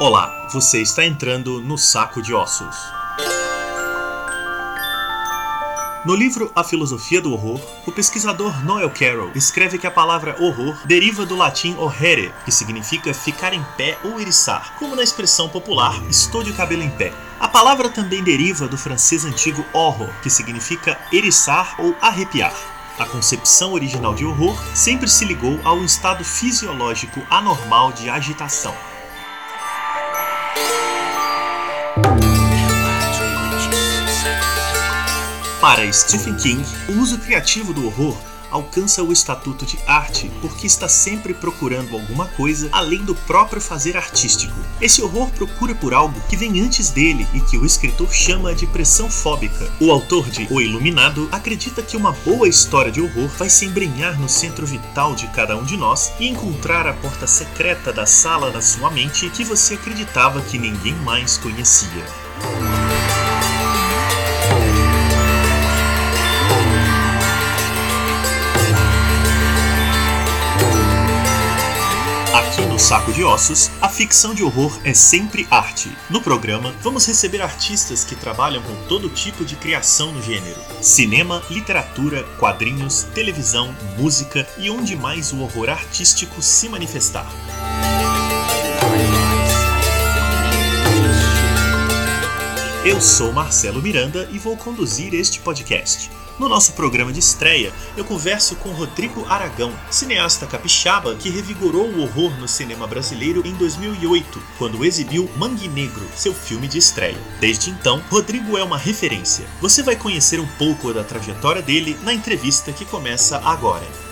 Olá, você está entrando no Saco de Ossos. No livro A Filosofia do Horror, o pesquisador Noel Carroll escreve que a palavra horror deriva do latim horrere, que significa ficar em pé ou eriçar, como na expressão popular estou de cabelo em pé. A palavra também deriva do francês antigo horror, que significa eriçar ou arrepiar. A concepção original de horror sempre se ligou a um estado fisiológico anormal de agitação. Para Stephen King, o uso criativo do horror alcança o estatuto de arte porque está sempre procurando alguma coisa além do próprio fazer artístico. Esse horror procura por algo que vem antes dele e que o escritor chama de pressão fóbica. O autor de O Iluminado acredita que uma boa história de horror vai se embrenhar no centro vital de cada um de nós e encontrar a porta secreta da sala da sua mente que você acreditava que ninguém mais conhecia. No Saco de Ossos, a ficção de horror é sempre arte. No programa, vamos receber artistas que trabalham com todo tipo de criação no gênero: cinema, literatura, quadrinhos, televisão, música e onde mais o horror artístico se manifestar. Eu sou Marcelo Miranda e vou conduzir este podcast. No nosso programa de estreia, eu converso com Rodrigo Aragão, cineasta capixaba que revigorou o horror no cinema brasileiro em 2008, quando exibiu Mangue Negro, seu filme de estreia. Desde então, Rodrigo é uma referência. Você vai conhecer um pouco da trajetória dele na entrevista que começa agora.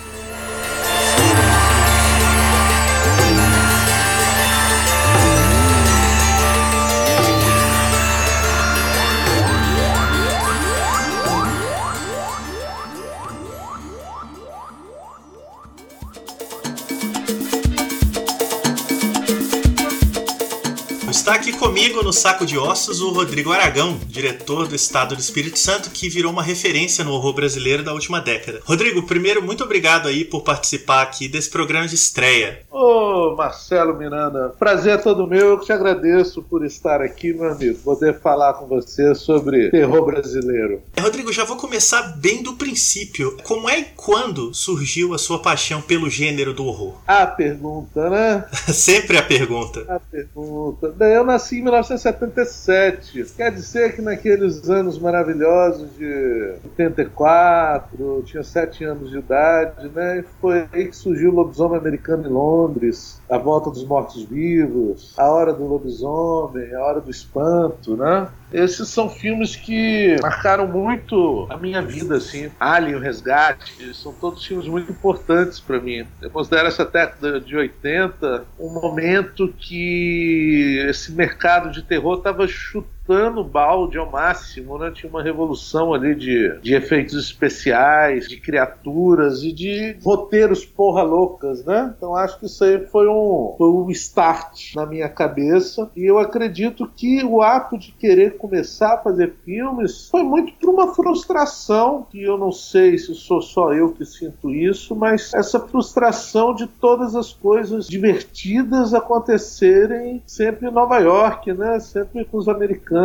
Aqui comigo no Saco de Ossos o Rodrigo Aragão, diretor do Estado do Espírito Santo, que virou uma referência no horror brasileiro da última década. Rodrigo, primeiro, muito obrigado aí por participar aqui desse programa de estreia. Ô, Marcelo Miranda, prazer é todo meu. Eu te agradeço por estar aqui, meu amigo, poder falar com você sobre terror brasileiro. Rodrigo, já vou começar bem do princípio. Como é e quando surgiu a sua paixão pelo gênero do horror? A pergunta, né? Sempre a pergunta. A pergunta. Eu nasci em 1977. Quer dizer que naqueles anos maravilhosos de 84, eu tinha 7 anos de idade, né? Foi aí que surgiu o lobisomem americano em Londres, A Volta dos Mortos-Vivos, A Hora do Lobisomem, A Hora do Espanto, né? Esses são filmes que marcaram muito a minha vida, assim. Alien, o Resgate, são todos filmes muito importantes para mim. Eu considero essa década de 80 um momento que esse mercado de terror estava chutando o balde ao máximo, né? Tinha uma revolução ali de, de efeitos especiais, de criaturas e de roteiros porra loucas, né? Então acho que isso aí foi um, foi um start na minha cabeça e eu acredito que o ato de querer começar a fazer filmes foi muito por uma frustração que eu não sei se sou só eu que sinto isso, mas essa frustração de todas as coisas divertidas acontecerem sempre em Nova York, né? Sempre com os americanos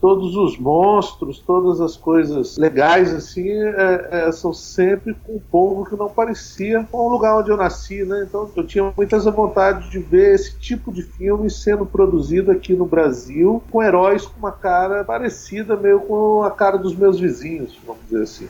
todos os monstros, todas as coisas legais assim, é, é, são sempre com um povo que não parecia com o lugar onde eu nasci, né? Então eu tinha muitas vontade de ver esse tipo de filme sendo produzido aqui no Brasil, com heróis com uma cara parecida meio com a cara dos meus vizinhos, vamos dizer assim.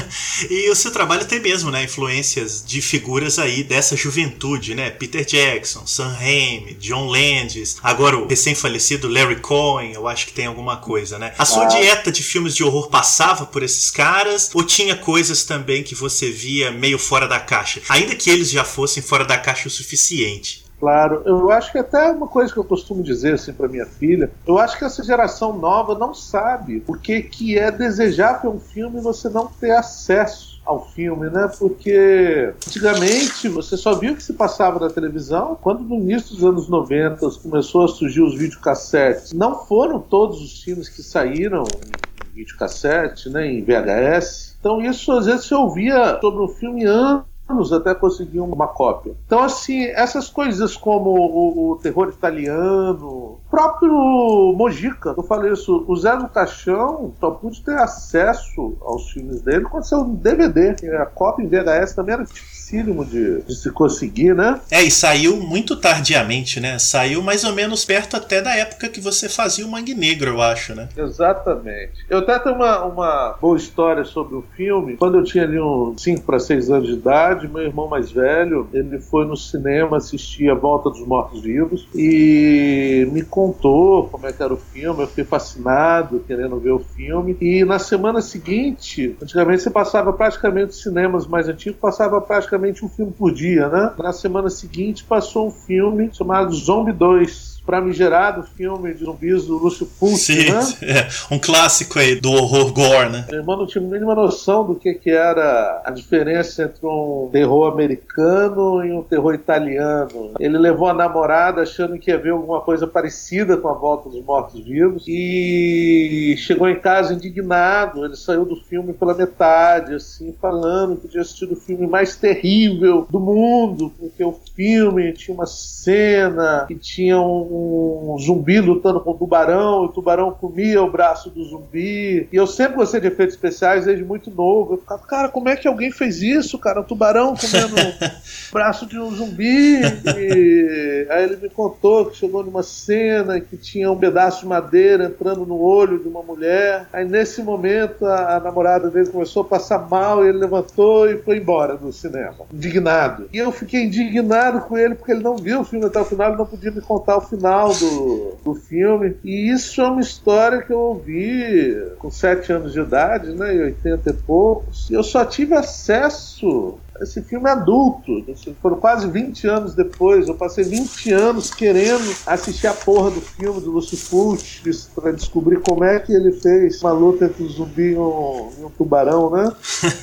e o seu trabalho tem mesmo, né, influências de figuras aí dessa juventude, né? Peter Jackson, Sam Raimi, John Landis, agora o recém-falecido Larry Cohen, eu acho que tem alguma coisa, né? A sua dieta de filmes de horror passava por esses caras ou tinha coisas também que você via meio fora da caixa? Ainda que eles já fossem fora da caixa o suficiente. Claro, eu acho que até uma coisa que eu costumo dizer assim para minha filha, eu acho que essa geração nova não sabe o que que é desejar ver um filme e você não ter acesso ao filme, né? Porque antigamente você só viu o que se passava na televisão quando no início dos anos 90 começou a surgir os videocassetes. Não foram todos os filmes que saíram em videocassete, né, em VHS. Então isso às vezes você ouvia sobre o filme antes anos até conseguir uma cópia. Então, assim, essas coisas como o, o terror italiano, próprio Mojica, eu falei isso, o Zé do Caixão só pude ter acesso aos filmes dele quando saiu um DVD. A cópia em VHS também era dificílimo de, de, se conseguir, né? É, e saiu muito tardiamente, né? Saiu mais ou menos perto até da época que você fazia o Mangue Negro, eu acho, né? Exatamente. Eu até tenho uma, uma boa história sobre o filme. Quando eu tinha ali uns 5 para 6 anos de idade, meu irmão mais velho, ele foi no cinema assistir A Volta dos Mortos-Vivos e me contou como é que era o filme. Eu fiquei fascinado, querendo ver o filme. E na semana seguinte, antigamente você passava praticamente os cinemas mais antigos, passava praticamente praticamente um filme por dia, né? Na semana seguinte passou um filme chamado Zombie 2 famigerado filme de zumbis do Lúcio Fulci, né? É, um clássico aí do horror gore, né? Meu irmão não tinha a mínima noção do que, que era a diferença entre um terror americano e um terror italiano. Ele levou a namorada achando que ia ver alguma coisa parecida com a Volta dos Mortos-Vivos e chegou em casa indignado. Ele saiu do filme pela metade, assim, falando que tinha assistido o filme mais terrível do mundo, porque o filme tinha uma cena que tinha um um zumbi lutando com um tubarão, e o tubarão comia o braço do zumbi. E eu sempre gostei de efeitos especiais desde muito novo. Eu ficava, cara, como é que alguém fez isso, cara? Um tubarão comendo o braço de um zumbi. E aí ele me contou que chegou numa cena que tinha um pedaço de madeira entrando no olho de uma mulher. Aí nesse momento a, a namorada dele começou a passar mal e ele levantou e foi embora do cinema, indignado. E eu fiquei indignado com ele porque ele não viu o filme até o final, ele não podia me contar o final final do, do filme. E isso é uma história que eu ouvi com sete anos de idade, né, e 80 e poucos. Eu só tive acesso esse filme é adulto. Foram quase 20 anos depois. Eu passei 20 anos querendo assistir a porra do filme do Lúcio Fulci para descobrir como é que ele fez uma luta entre um zumbi e um, e um tubarão, né?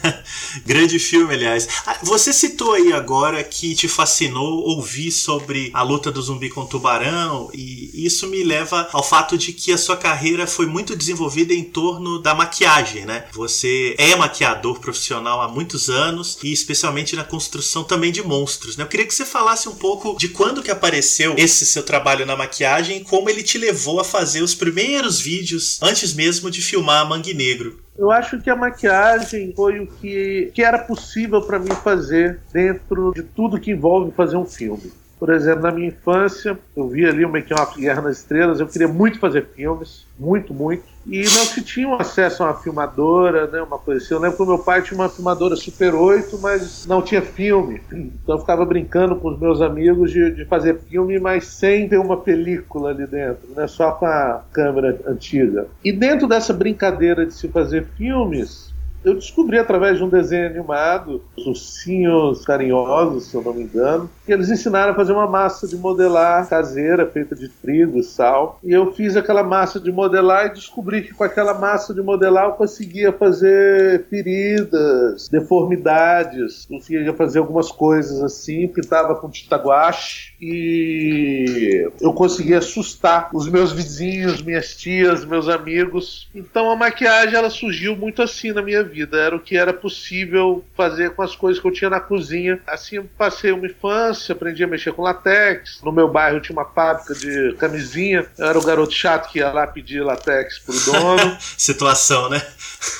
Grande filme, aliás. Ah, você citou aí agora que te fascinou ouvir sobre a luta do zumbi com o tubarão, e isso me leva ao fato de que a sua carreira foi muito desenvolvida em torno da maquiagem, né? Você é maquiador profissional há muitos anos e especialmente especialmente na construção também de monstros. Né? Eu queria que você falasse um pouco de quando que apareceu esse seu trabalho na maquiagem e como ele te levou a fazer os primeiros vídeos antes mesmo de filmar Mangue Negro. Eu acho que a maquiagem foi o que, que era possível para mim fazer dentro de tudo que envolve fazer um filme. Por exemplo, na minha infância, eu vi ali o Make-off Guerra nas Estrelas, eu queria muito fazer filmes, muito, muito. E não se tinha acesso a uma filmadora, né, uma coisa assim. Eu lembro que o meu pai tinha uma filmadora Super 8, mas não tinha filme. Então eu ficava brincando com os meus amigos de, de fazer filme, mas sem ter uma película ali dentro, né, só com a câmera antiga. E dentro dessa brincadeira de se fazer filmes, eu descobri através de um desenho animado, os ursinhos carinhosos, se eu não me engano, que eles ensinaram a fazer uma massa de modelar caseira, feita de trigo e sal. E eu fiz aquela massa de modelar e descobri que com aquela massa de modelar eu conseguia fazer feridas, deformidades, conseguia fazer algumas coisas assim, pintava com tinta guache e eu conseguia assustar os meus vizinhos, minhas tias, meus amigos. Então a maquiagem ela surgiu muito assim na minha vida. Era o que era possível fazer com as coisas que eu tinha na cozinha. Assim, eu passei uma infância, aprendi a mexer com latex. No meu bairro tinha uma fábrica de camisinha. Eu era o garoto chato que ia lá pedir latex pro dono. Situação, né?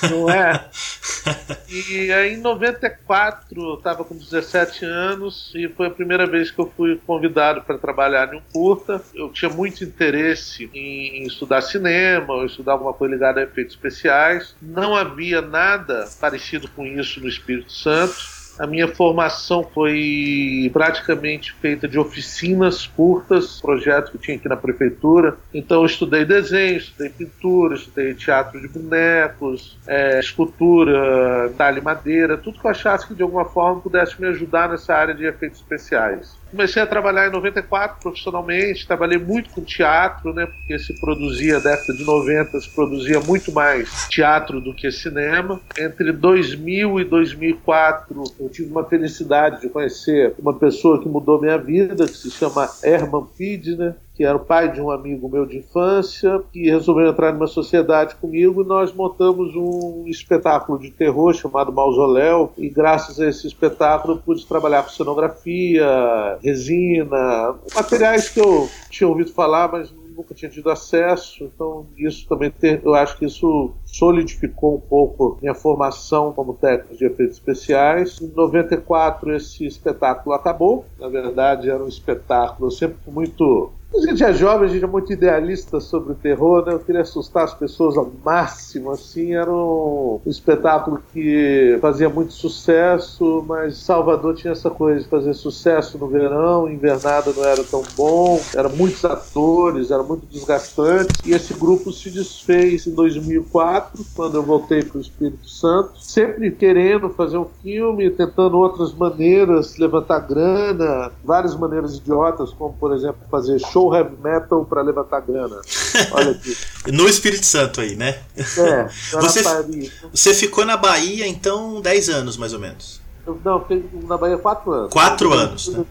Não é? E aí em 94 eu estava com 17 anos e foi a primeira vez que eu fui convidado para trabalhar em um curta. Eu tinha muito interesse em, em estudar cinema, ou estudar alguma coisa ligada a efeitos especiais. Não havia nada nada parecido com isso no Espírito Santo. A minha formação foi praticamente feita de oficinas curtas, projetos que tinha aqui na prefeitura. Então eu estudei desenho, estudei pintura, estudei teatro de bonecos, é, escultura, talhe madeira, tudo que eu achasse que de alguma forma pudesse me ajudar nessa área de efeitos especiais. Comecei a trabalhar em 94 profissionalmente, trabalhei muito com teatro, né, porque se produzia, década de 90, se produzia muito mais teatro do que cinema. Entre 2000 e 2004, eu tive uma felicidade de conhecer uma pessoa que mudou minha vida, que se chama Herman Pidner, que era o pai de um amigo meu de infância, que resolveu entrar numa sociedade comigo e nós montamos um espetáculo de terror chamado Mausoléu e graças a esse espetáculo pude trabalhar com cenografia, resina, materiais que eu tinha ouvido falar, mas nunca tinha tido acesso, então isso também ter, eu acho que isso solidificou um pouco minha formação como técnico de efeitos especiais. Em 94 esse espetáculo acabou, na verdade era um espetáculo sempre muito a gente é jovem, a gente é muito idealista sobre o terror, né? Eu queria assustar as pessoas ao máximo, assim, era um espetáculo que fazia muito sucesso, mas Salvador tinha essa coisa de fazer sucesso no verão, invernada não era tão bom, eram muitos atores, era muito desgastante, e esse grupo se desfez em 2004, quando eu voltei para o Espírito Santo, sempre querendo fazer um filme, tentando outras maneiras, levantar grana, várias maneiras idiotas, como, por exemplo, fazer show show heavy metal para levantar grana. Olha aqui. no Espírito Santo aí, né? É, você, você ficou na Bahia então 10 anos mais ou menos. Não, fiquei na Bahia 4 anos. 4 anos. Né?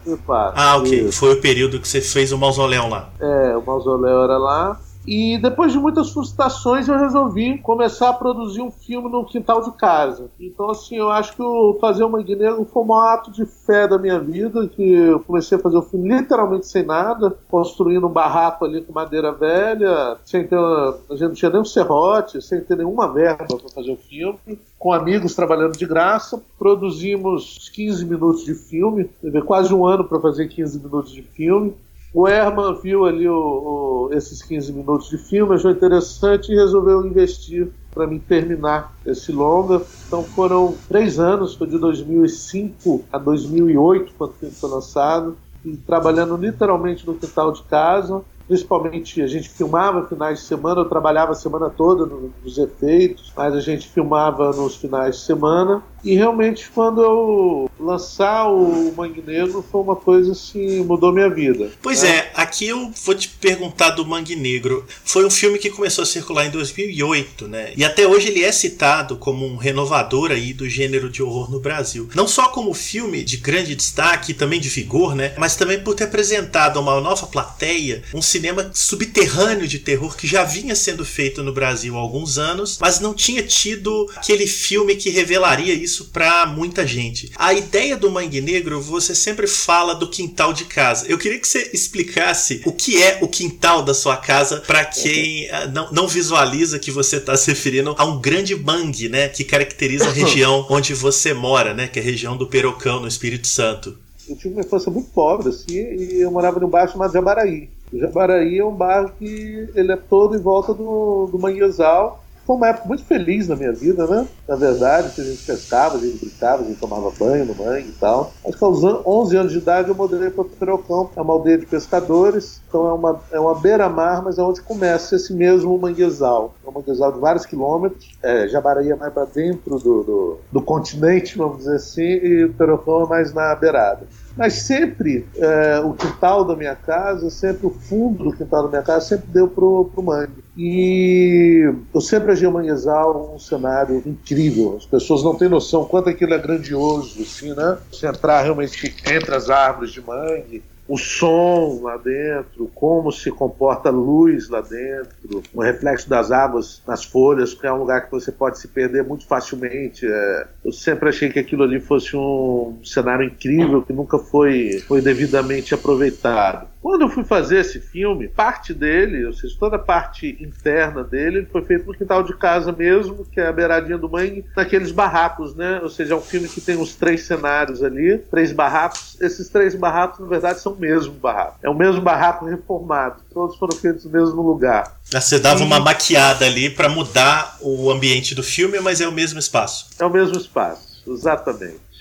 Ah, ok. Foi o período que você fez o mausoléu lá. É, o mausoléu era lá. E depois de muitas frustrações, eu resolvi começar a produzir um filme no quintal de casa. Então, assim, eu acho que Fazer o Mangue Negro foi um ato de fé da minha vida, que eu comecei a fazer o filme literalmente sem nada, construindo um barraco ali com madeira velha, sem ter. A gente não tinha nem um serrote, sem ter nenhuma verba para fazer o filme com amigos trabalhando de graça, produzimos 15 minutos de filme, teve quase um ano para fazer 15 minutos de filme. O Herman viu ali o, o, esses 15 minutos de filme, achou interessante e resolveu investir para mim terminar esse longa. Então foram três anos, foi de 2005 a 2008, quando o filme foi lançado, e trabalhando literalmente no quintal de casa. Principalmente a gente filmava finais de semana, eu trabalhava a semana toda nos efeitos, mas a gente filmava nos finais de semana. E realmente, quando eu lançar o Mangue Negro, foi uma coisa assim, mudou minha vida. Pois né? é, aqui eu vou te perguntar do Mangue Negro. Foi um filme que começou a circular em 2008, né? E até hoje ele é citado como um renovador aí do gênero de horror no Brasil. Não só como filme de grande destaque, também de vigor, né? Mas também por ter apresentado a uma nova plateia um cinema subterrâneo de terror que já vinha sendo feito no Brasil há alguns anos, mas não tinha tido aquele filme que revelaria isso isso para muita gente. A ideia do Mangue Negro, você sempre fala do quintal de casa. Eu queria que você explicasse o que é o quintal da sua casa para quem uh, não, não visualiza que você está se referindo a um grande mangue, né, que caracteriza a região onde você mora, né, que é a região do Perocão, no Espírito Santo. Eu tive uma infância muito pobre, assim, e eu morava num bairro chamado Jabaraí. O Jabaraí é um bairro que ele é todo em volta do, do manguezal, foi uma época muito feliz na minha vida, né? Na verdade, a gente pescava, a gente brincava, a gente tomava banho no mangue e tal. Acho que aos 11 anos de idade eu mudei para Pirocão, é uma aldeia de pescadores, então é uma, é uma beira-mar, mas é onde começa esse mesmo manguezal. É um manguezal de vários quilômetros, é, Jabaraí é mais para dentro do, do, do, continente, vamos dizer assim, e Pirocão é mais na beirada. Mas sempre é, o quintal da minha casa, sempre o fundo do quintal da minha casa, sempre deu pro, pro mangue. E eu sempre achei o manguezal um cenário incrível. As pessoas não têm noção quanto aquilo é grandioso, assim, né? Você entrar realmente entre as árvores de mangue, o som lá dentro, como se comporta a luz lá dentro, o reflexo das águas nas folhas, porque é um lugar que você pode se perder muito facilmente. É, eu sempre achei que aquilo ali fosse um cenário incrível que nunca foi, foi devidamente aproveitado. Quando eu fui fazer esse filme, parte dele, ou seja, toda a parte interna dele, foi feito no quintal de casa mesmo, que é a beiradinha do mangue, naqueles barracos, né? Ou seja, é um filme que tem os três cenários ali, três barracos. Esses três barracos, na verdade, são o mesmo barraco. É o mesmo barraco reformado. Todos foram feitos no mesmo lugar. Você dava uma maquiada ali para mudar o ambiente do filme, mas é o mesmo espaço. É o mesmo espaço, exatamente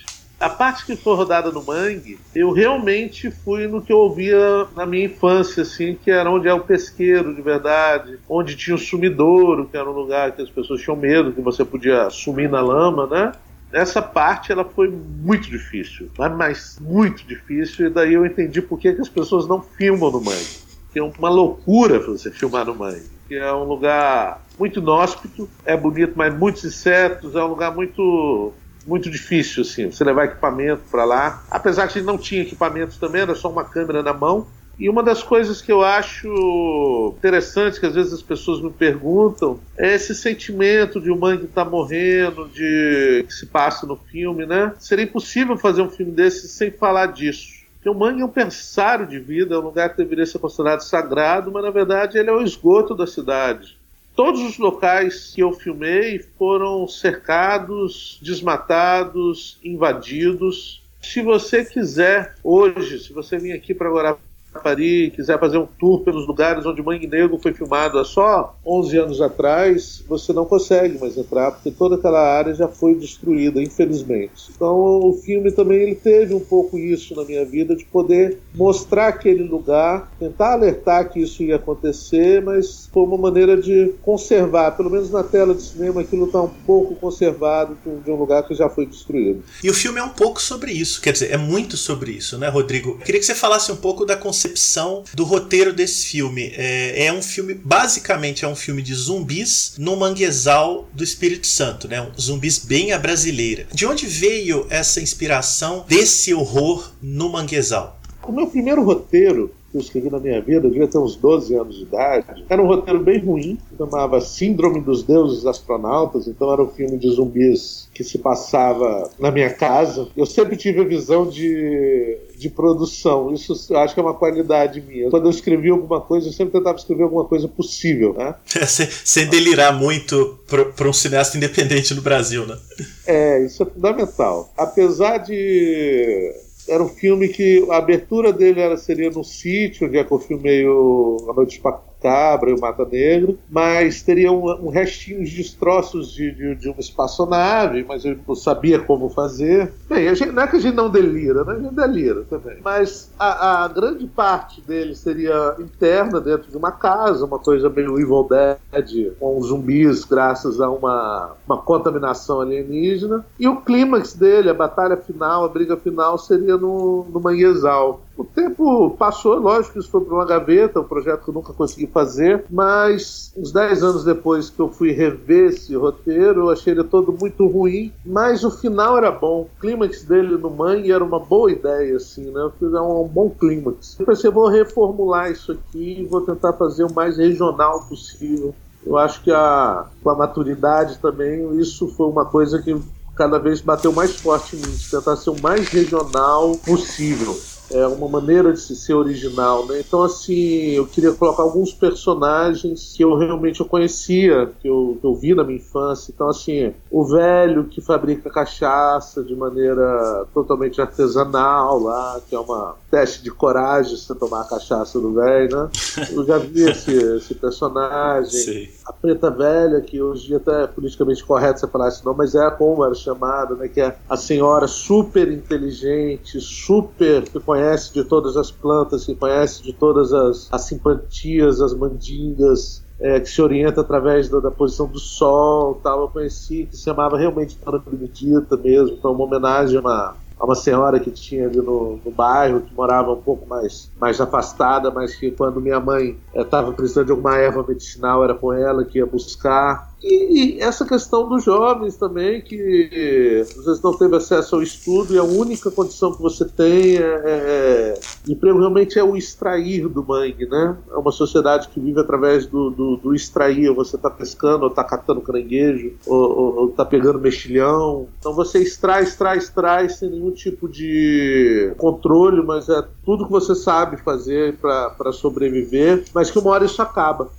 a parte que foi rodada no Mangue, eu realmente fui no que eu ouvia na minha infância, assim, que era onde é o pesqueiro de verdade, onde tinha o sumidouro, que era um lugar que as pessoas tinham medo, que você podia sumir na lama, né? Essa parte ela foi muito difícil, mas muito difícil, e daí eu entendi por que, que as pessoas não filmam no Mangue. Que é uma loucura você filmar no Mangue. Que é um lugar muito inóspito, é bonito, mas muitos insetos, é um lugar muito muito difícil, assim, você levar equipamento para lá. Apesar que a gente não tinha equipamentos também, era só uma câmera na mão E uma das coisas que eu acho interessante, que às vezes as pessoas me perguntam, é esse sentimento de o Mangue tá morrendo, de que se passa no filme, né? Seria impossível fazer um filme desse sem falar disso. Porque o mangue é um pensário de vida, é um lugar que deveria ser considerado sagrado, mas na verdade ele é o esgoto da cidade. Todos os locais que eu filmei foram cercados, desmatados, invadidos. Se você quiser hoje, se você vir aqui para Guarapari, Paris, quiser fazer um tour pelos lugares onde Mangue Negro foi filmado há só 11 anos atrás, você não consegue mais entrar, porque toda aquela área já foi destruída, infelizmente. Então o filme também ele teve um pouco isso na minha vida, de poder mostrar aquele lugar, tentar alertar que isso ia acontecer, mas foi uma maneira de conservar, pelo menos na tela de cinema, aquilo está um pouco conservado de um lugar que já foi destruído. E o filme é um pouco sobre isso, quer dizer, é muito sobre isso, né, Rodrigo? Eu queria que você falasse um pouco da concepção concepção do roteiro desse filme. É, é, um filme, basicamente, é um filme de zumbis no manguezal do Espírito Santo, né? Um zumbis bem à brasileira. De onde veio essa inspiração desse horror no manguezal? O meu primeiro roteiro que eu escrevi na minha vida, eu devia ter uns 12 anos de idade. Era um roteiro bem ruim, chamava Síndrome dos Deuses Astronautas, então era um filme de zumbis que se passava na minha casa. Eu sempre tive a visão de, de produção, isso eu acho que é uma qualidade minha. Quando eu escrevi alguma coisa, eu sempre tentava escrever alguma coisa possível, né? sem delirar muito para um cineasta independente no Brasil, né? É, isso é fundamental. Apesar de era um filme que a abertura dele era, seria no sítio, onde é que eu filmei o A Noite Cabra e o Mata Negro, mas teria um, um restinho de destroços de, de, de, uma espaçonave, mas eu não sabia como fazer. Bem, gente, não é que a gente não delira, né? a gente delira também. Mas a, a grande parte dele seria interna, dentro de uma casa, uma coisa meio Evil Dead, com zumbis, graças a uma, uma contaminação alienígena. E o clímax dele, a batalha final, a briga final, seria no, no Manguezal. O tempo passou, lógico isso foi para uma gaveta, um projeto que eu nunca consegui fazer, mas uns 10 anos depois que eu fui rever esse roteiro, eu achei ele todo muito ruim, mas o final era bom. O clímax dele no Mangue era uma boa ideia, assim, né? Fiz um, um bom clímax. Eu pensei, vou reformular isso aqui e vou tentar fazer o mais regional possível. Eu acho que a, com a maturidade também, isso foi uma coisa que cada vez bateu mais forte em mim, tentar ser o mais regional possível é uma maneira de se ser original, né? Então, assim, eu queria colocar alguns personagens que eu realmente eu conhecia, que eu, que eu vi na minha infância. Então, assim, o velho que fabrica cachaça de maneira totalmente artesanal lá, que é uma teste de coragem você tomar a cachaça do velho, né? Eu já vi esse, esse personagem. Sim. A preta velha, que hoje em dia até é politicamente correto você falar assim, não, mas é como era chamada, né? Que é a senhora super inteligente, super que conhece conhece de todas as plantas, que conhece de todas as, as simpatias, as mandingas, é, que se orienta através da, da, posição do sol, tal. Eu conheci que se chamava realmente Dona Benedita mesmo, então uma homenagem a uma, a uma senhora que tinha ali no, no, bairro, que morava um pouco mais, mais afastada, mas que quando minha mãe estava é, precisando de alguma erva medicinal, era com ela que ia buscar. E, essa questão dos jovens também, que às vezes não teve acesso ao estudo e a única condição que você tem é, é, é emprego realmente é o extrair do mangue, né? É uma sociedade que vive através do, do, do extrair, você está pescando, ou está catando caranguejo, ou está pegando mexilhão. Então você extrai, extrai, extrai sem nenhum tipo de controle, mas é tudo que você sabe fazer para sobreviver, mas que uma hora isso acaba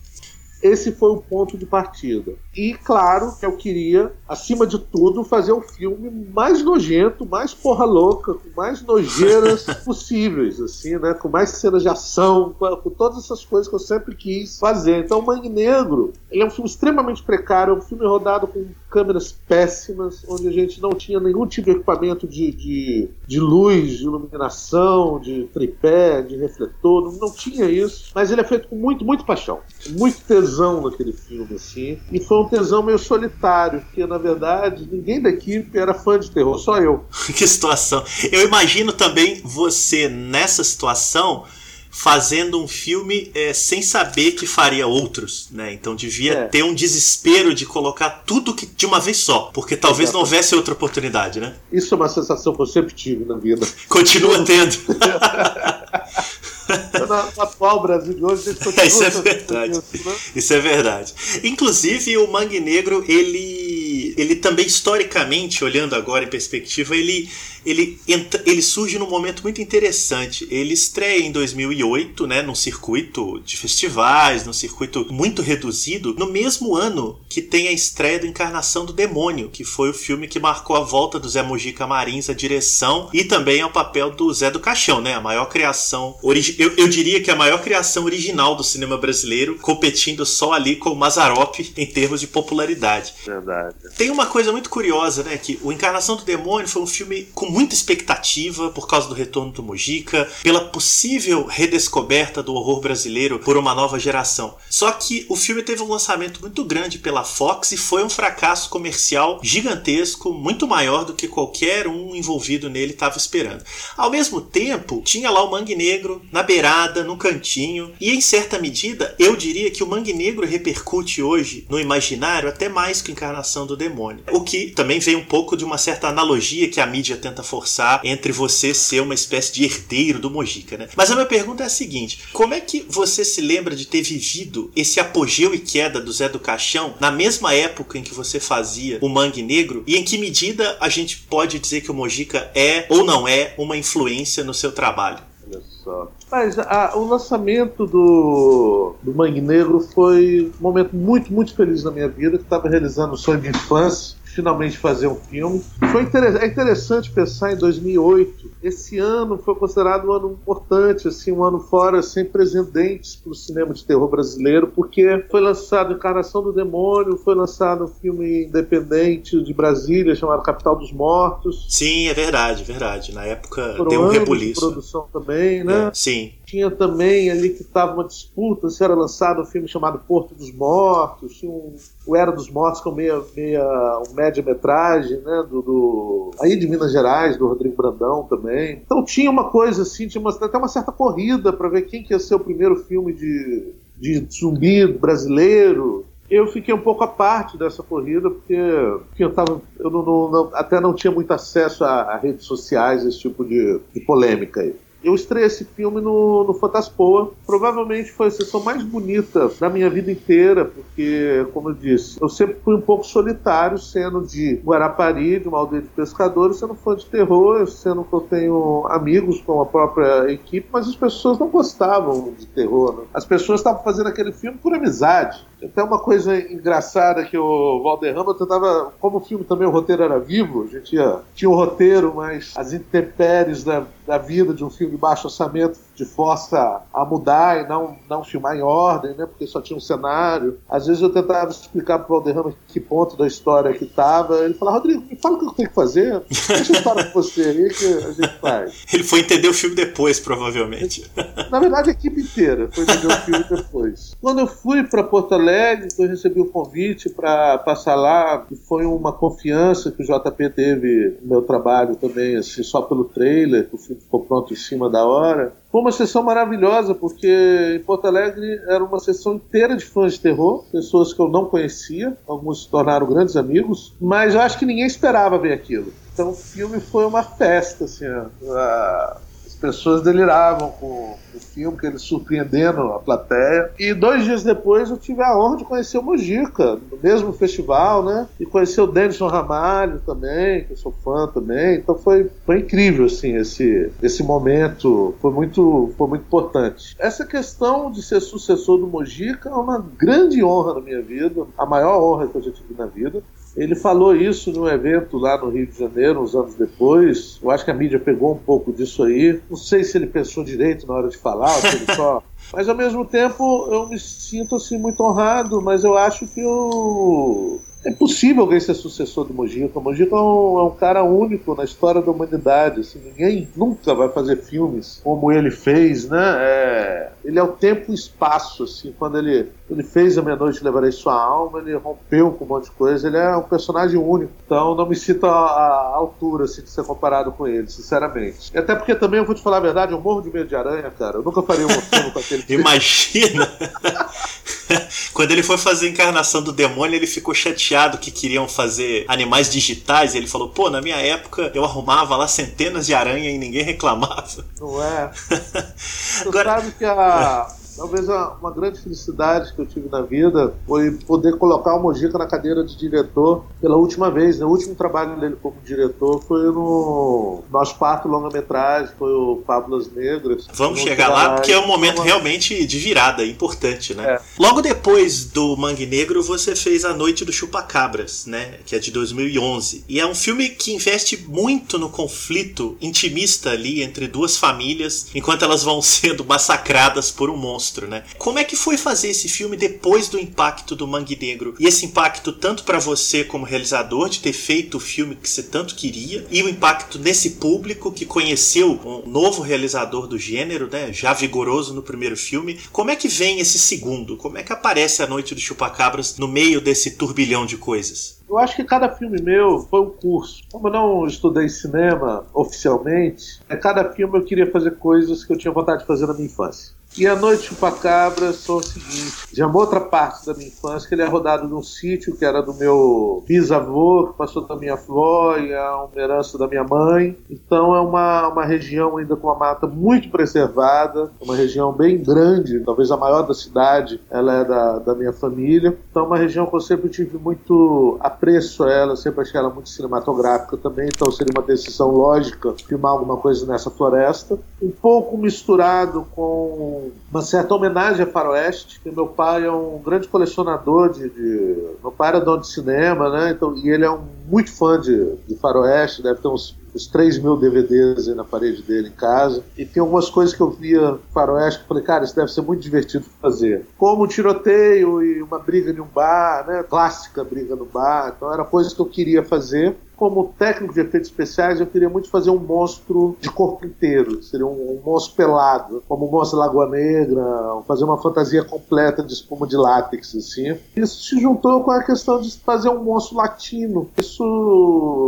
esse foi o ponto de partida. E claro que eu queria, acima de tudo, fazer o um filme mais nojento, mais porra louca, com mais nojeiras possíveis, assim, né? Com mais cenas de ação, com, com, todas essas coisas que eu sempre quis fazer. Então, o Mangue Negro, ele é um filme extremamente precário, é um filme rodado com câmeras péssimas, onde a gente não tinha nenhum tipo de equipamento de, de, de luz, de iluminação, de tripé, de refletor, não, não tinha isso. Mas ele é feito com muito, muito paixão, muito tesão naquele filme, assim. E foi um tesão meio solitário, porque na verdade ninguém da equipe era fã de terror, só eu. que situação. Eu imagino também você nessa situação fazendo um filme é, sem saber que faria outros, né? Então devia é. ter um desespero de colocar tudo que de uma vez só, porque talvez Exato. não houvesse outra oportunidade, né? Isso é uma sensação que eu sempre tive na vida. Continua tendo. no atual Brasil de hoje. Isso é verdade. Isso, né? Isso é verdade. Inclusive, o Mangue Negro, ele, ele também, historicamente, olhando agora em perspectiva, ele ele, entra, ele surge num momento muito interessante. Ele estreia em 2008, né, num circuito de festivais, num circuito muito reduzido, no mesmo ano que tem a estreia do Encarnação do Demônio, que foi o filme que marcou a volta do Zé Mojica Marins à direção e também ao papel do Zé do Caixão, né, a maior criação, eu, eu diria que a maior criação original do cinema brasileiro, competindo só ali com o Mazarop em termos de popularidade. Verdade. Tem uma coisa muito curiosa, né, que o Encarnação do Demônio foi um filme com muita expectativa por causa do retorno do Mujica, pela possível redescoberta do horror brasileiro por uma nova geração. Só que o filme teve um lançamento muito grande pela Fox e foi um fracasso comercial gigantesco, muito maior do que qualquer um envolvido nele estava esperando. Ao mesmo tempo, tinha lá o Mangue Negro na beirada, no cantinho, e em certa medida, eu diria que o Mangue Negro repercute hoje no imaginário até mais que a encarnação do demônio. O que também vem um pouco de uma certa analogia que a mídia tenta forçar entre você ser uma espécie de herdeiro do Mojica, né? Mas a minha pergunta é a seguinte: como é que você se lembra de ter vivido esse apogeu e queda do Zé do Caixão na mesma época em que você fazia o Mangue Negro? E em que medida a gente pode dizer que o Mojica é ou não é uma influência no seu trabalho? Olha só. Mas a, o lançamento do, do Mangue Negro foi um momento muito, muito feliz na minha vida, que estava realizando o sonho de infância finalmente fazer um filme. Foi inter é interessante pensar em 2008. Esse ano foi considerado um ano importante, assim, um ano fora sem precedentes para o cinema de terror brasileiro, porque foi lançado Encarnação do Demônio, foi lançado um filme independente de Brasília chamado Capital dos Mortos. Sim, é verdade, verdade. Na época Foram deu um rebuliço. produção também, né? É, sim tinha também ali que estava uma disputa se era lançado um filme chamado Porto dos Mortos, tinha um, o Era dos Mortos com meia, meia um média-metragem, né, do, do, aí de Minas Gerais, do Rodrigo Brandão também. Então tinha uma coisa assim, tinha uma, até uma certa corrida para ver quem que ia ser o primeiro filme de, de zumbi brasileiro, eu fiquei um pouco à parte dessa corrida, porque, porque eu, tava, eu não, não, até não tinha muito acesso a, a redes sociais, esse tipo de, de polêmica aí. Eu estreiei esse filme no, no Fantaspoa. Provavelmente foi a sessão mais bonita da minha vida inteira, porque, como eu disse, eu sempre fui um pouco solitário, sendo de Guarapari, de uma aldeia de pescadores, sendo fã de terror, sendo que eu tenho amigos com a própria equipe, mas as pessoas não gostavam de terror. Né? As pessoas estavam fazendo aquele filme por amizade. Até uma coisa engraçada que o Valderrama tentava, como o filme também o roteiro era vivo, a gente ia, tinha o um roteiro, mas as intempéries da, da vida de um filme de baixo orçamento de força a mudar e não, não filmar em ordem, né? Porque só tinha um cenário. Às vezes eu tentava explicar para o Valderrama que ponto da história que estava. Ele falava, Rodrigo, me fala o que eu tenho que fazer. Deixa eu falar com você aí que a gente faz. Ele foi entender o filme depois, provavelmente. Na verdade, a equipe inteira foi entender o filme depois. Quando eu fui para Porto Alegre, eu recebi o um convite para passar lá. E foi uma confiança que o JP teve no meu trabalho também, assim, só pelo trailer, que o filme ficou pronto em cima da hora. Foi uma sessão maravilhosa, porque em Porto Alegre era uma sessão inteira de fãs de terror, pessoas que eu não conhecia, alguns se tornaram grandes amigos, mas eu acho que ninguém esperava ver aquilo. Então o filme foi uma festa, assim, a, pessoas deliravam com o filme, que ele surpreendendo a plateia. E dois dias depois eu tive a honra de conhecer o Mojica, no mesmo festival, né? E conhecer o Denison Ramalho também, que eu sou fã também. Então foi, foi incrível, assim, esse, esse momento. Foi muito, foi muito importante. Essa questão de ser sucessor do Mojica é uma grande honra na minha vida, a maior honra que eu já tive na vida. Ele falou isso num evento lá no Rio de Janeiro, uns anos depois. Eu acho que a mídia pegou um pouco disso aí. Não sei se ele pensou direito na hora de falar, ou se ele só. Mas ao mesmo tempo eu me sinto assim muito honrado, mas eu acho que eu é possível alguém ser sucessor do Mojica. O Mojica é um, é um, cara único na história da humanidade. Assim, ninguém nunca vai fazer filmes como ele fez, né? É, ele é o tempo e espaço. Assim, quando ele, ele fez A Meia-Noite Levarei Sua Alma, ele rompeu com um monte de coisa. Ele é um personagem único. Então não me sinto à, altura assim, de ser comparado com ele, sinceramente. E até porque também, eu vou te falar a verdade, eu morro de medo de aranha, cara. Eu nunca faria um filme com aquele Imagina! Quando ele foi fazer a encarnação do demônio, ele ficou chateado que queriam fazer animais digitais. ele falou: pô, na minha época eu arrumava lá centenas de aranha e ninguém reclamava. Não é? Você Agora... sabe que a Talvez uma grande felicidade que eu tive na vida foi poder colocar o Mojica na cadeira de diretor pela última vez. Né? O último trabalho dele como diretor foi no nosso quarto longa-metragem, foi o Fábulas Negras. Vamos chegar lá, porque é um momento uma... realmente de virada, importante, né? É. Logo depois do Mangue Negro, você fez A Noite do Chupacabras, né? Que é de 2011. E é um filme que investe muito no conflito intimista ali entre duas famílias, enquanto elas vão sendo massacradas por um monstro monstro, né? Como é que foi fazer esse filme depois do impacto do Mangue Negro? E esse impacto tanto para você como realizador de ter feito o filme que você tanto queria, e o impacto nesse público que conheceu um novo realizador do gênero, né? Já vigoroso no primeiro filme. Como é que vem esse segundo? Como é que aparece a Noite do Chupacabras no meio desse turbilhão de coisas? Eu acho que cada filme meu foi um curso. Como eu não estudei cinema oficialmente, a cada filme eu queria fazer coisas que eu tinha vontade de fazer na minha infância. E a Noite Chupacabra são o seguinte: de uma outra parte da minha infância, que ele é rodado num sítio que era do meu bisavô, que passou da minha avó e é uma herança da minha mãe. Então é uma, uma região ainda com uma mata muito preservada, uma região bem grande, talvez a maior da cidade, ela é da, da minha família. Então é uma região que eu sempre tive muito apreço a ela, sempre achei ela muito cinematográfica também, então seria uma decisão lógica filmar alguma coisa nessa floresta. Um pouco misturado com uma certa homenagem a Faroeste, que meu pai é um grande colecionador de, de... meu pai era dono de cinema, né? Então, e ele é um muito fã de, de Faroeste, deve ter uns os 3 mil DVDs aí na parede dele em casa. E tem algumas coisas que eu via faroeste que falei, cara, isso deve ser muito divertido fazer. Como um tiroteio e uma briga em um bar, né? Clássica briga no bar. Então era coisas que eu queria fazer como técnico de efeitos especiais, eu queria muito fazer um monstro de corpo inteiro. Seria um, um monstro pelado, como o monstro Lagoa Negra, fazer uma fantasia completa de espuma de látex, assim. Isso se juntou com a questão de fazer um monstro latino. Isso,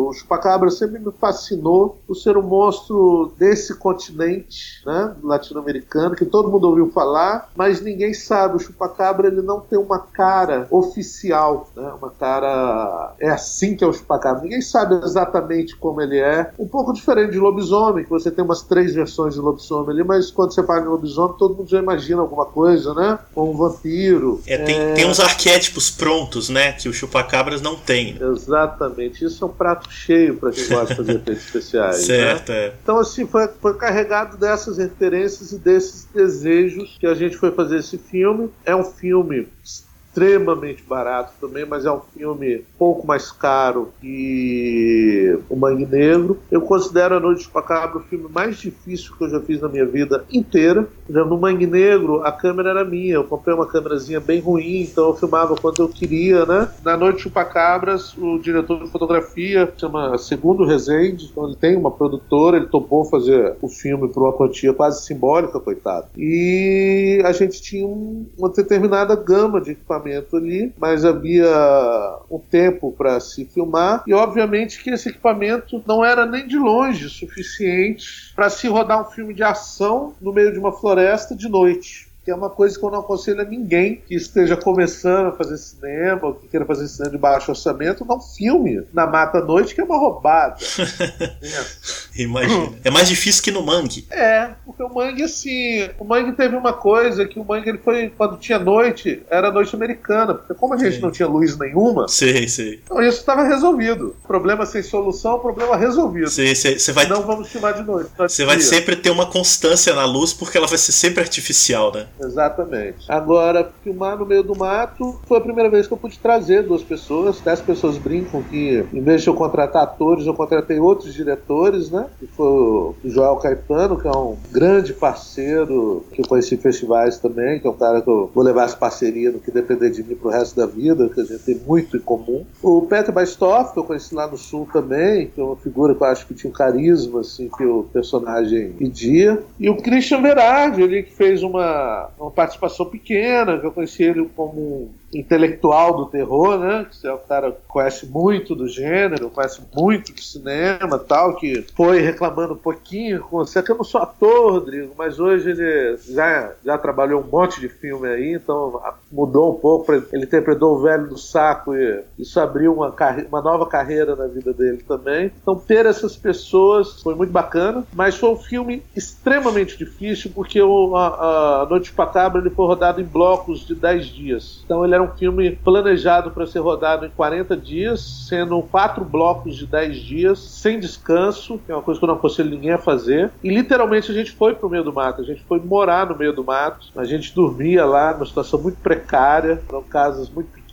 o Chupacabra sempre me fascinou por ser um monstro desse continente, né, latino-americano, que todo mundo ouviu falar, mas ninguém sabe. O Chupacabra ele não tem uma cara oficial, né, uma cara é assim que é o Chupacabra. Ninguém sabe exatamente como ele é. Um pouco diferente de lobisomem, que você tem umas três versões de lobisomem ali, mas quando você fala em lobisomem, todo mundo já imagina alguma coisa, né? Como um vampiro. É, tem, é... tem uns arquétipos prontos, né? Que o chupacabras não tem. Exatamente. Isso é um prato cheio para quem gosta de fazer efeitos especiais. Né? certo, né? é. Então, assim, foi, foi carregado dessas referências e desses desejos que a gente foi fazer esse filme. É um filme extremamente barato também, mas é um filme um pouco mais caro que O Mangue Negro. Eu considero A Noite de Chupacabra o filme mais difícil que eu já fiz na minha vida inteira. No Mangue Negro, a câmera era minha. Eu comprei uma câmerazinha bem ruim, então eu filmava quando eu queria, né? Na Noite Chupacabras, o diretor de fotografia chama Segundo Rezende, então ele tem uma produtora, ele topou fazer o filme por uma quantia quase simbólica, coitado. E a gente tinha uma determinada gama de equipamentos equipamento ali, mas havia um tempo para se filmar. E obviamente que esse equipamento não era nem de longe suficiente para se rodar um filme de ação no meio de uma floresta de noite que é uma coisa que eu não aconselho a ninguém que esteja começando a fazer cinema, ou que queira fazer cinema de baixo orçamento, não filme na Mata à Noite, que é uma roubada. Imagina. É mais difícil que no Mangue. É, porque o Mangue, assim, o Mangue teve uma coisa que o Mangue, ele foi, quando tinha noite, era noite americana, porque como a gente sim. não tinha luz nenhuma, sim, sim. então isso estava resolvido. Problema sem solução, problema resolvido. Sim, sim, você vai... Não vamos filmar de noite. Você vai sempre ter uma constância na luz, porque ela vai ser sempre artificial, né? Exatamente. Agora, filmar no meio do mato foi a primeira vez que eu pude trazer duas pessoas. Dez pessoas brincam que, em vez de eu contratar atores, eu contratei outros diretores, né? Que foi o Joel Caetano, que é um grande parceiro que eu conheci em festivais também, que é um cara que eu vou levar essa parceria no que depender de mim pro resto da vida, que a gente tem muito em comum. O Peter Bastoff, que eu conheci lá no Sul também, que é uma figura que eu acho que tinha um carisma, assim, que o personagem pedia. E o Christian Verardi, ali, que fez uma uma, participação pequena, que eu conheci ele como intelectual do terror, né? Que é um cara que conhece muito do gênero, conhece muito de cinema tal, que foi reclamando um pouquinho com você, que eu não sou ator, Rodrigo, mas hoje ele já, já trabalhou um monte de filme aí, então mudou um pouco. Ele interpretou o velho do saco e isso abriu uma, uma nova carreira na vida dele também. Então ter essas pessoas foi muito bacana, mas foi um filme extremamente difícil porque o, a, a Noite Pacabra ele foi rodado em blocos de 10 dias. Então ele era um filme planejado para ser rodado em 40 dias, sendo quatro blocos de 10 dias, sem descanso, que é uma coisa que eu não aconselho ninguém a fazer. E literalmente a gente foi para o meio do mato, a gente foi morar no meio do mato, a gente dormia lá numa situação muito precária, eram casas muito pequenas,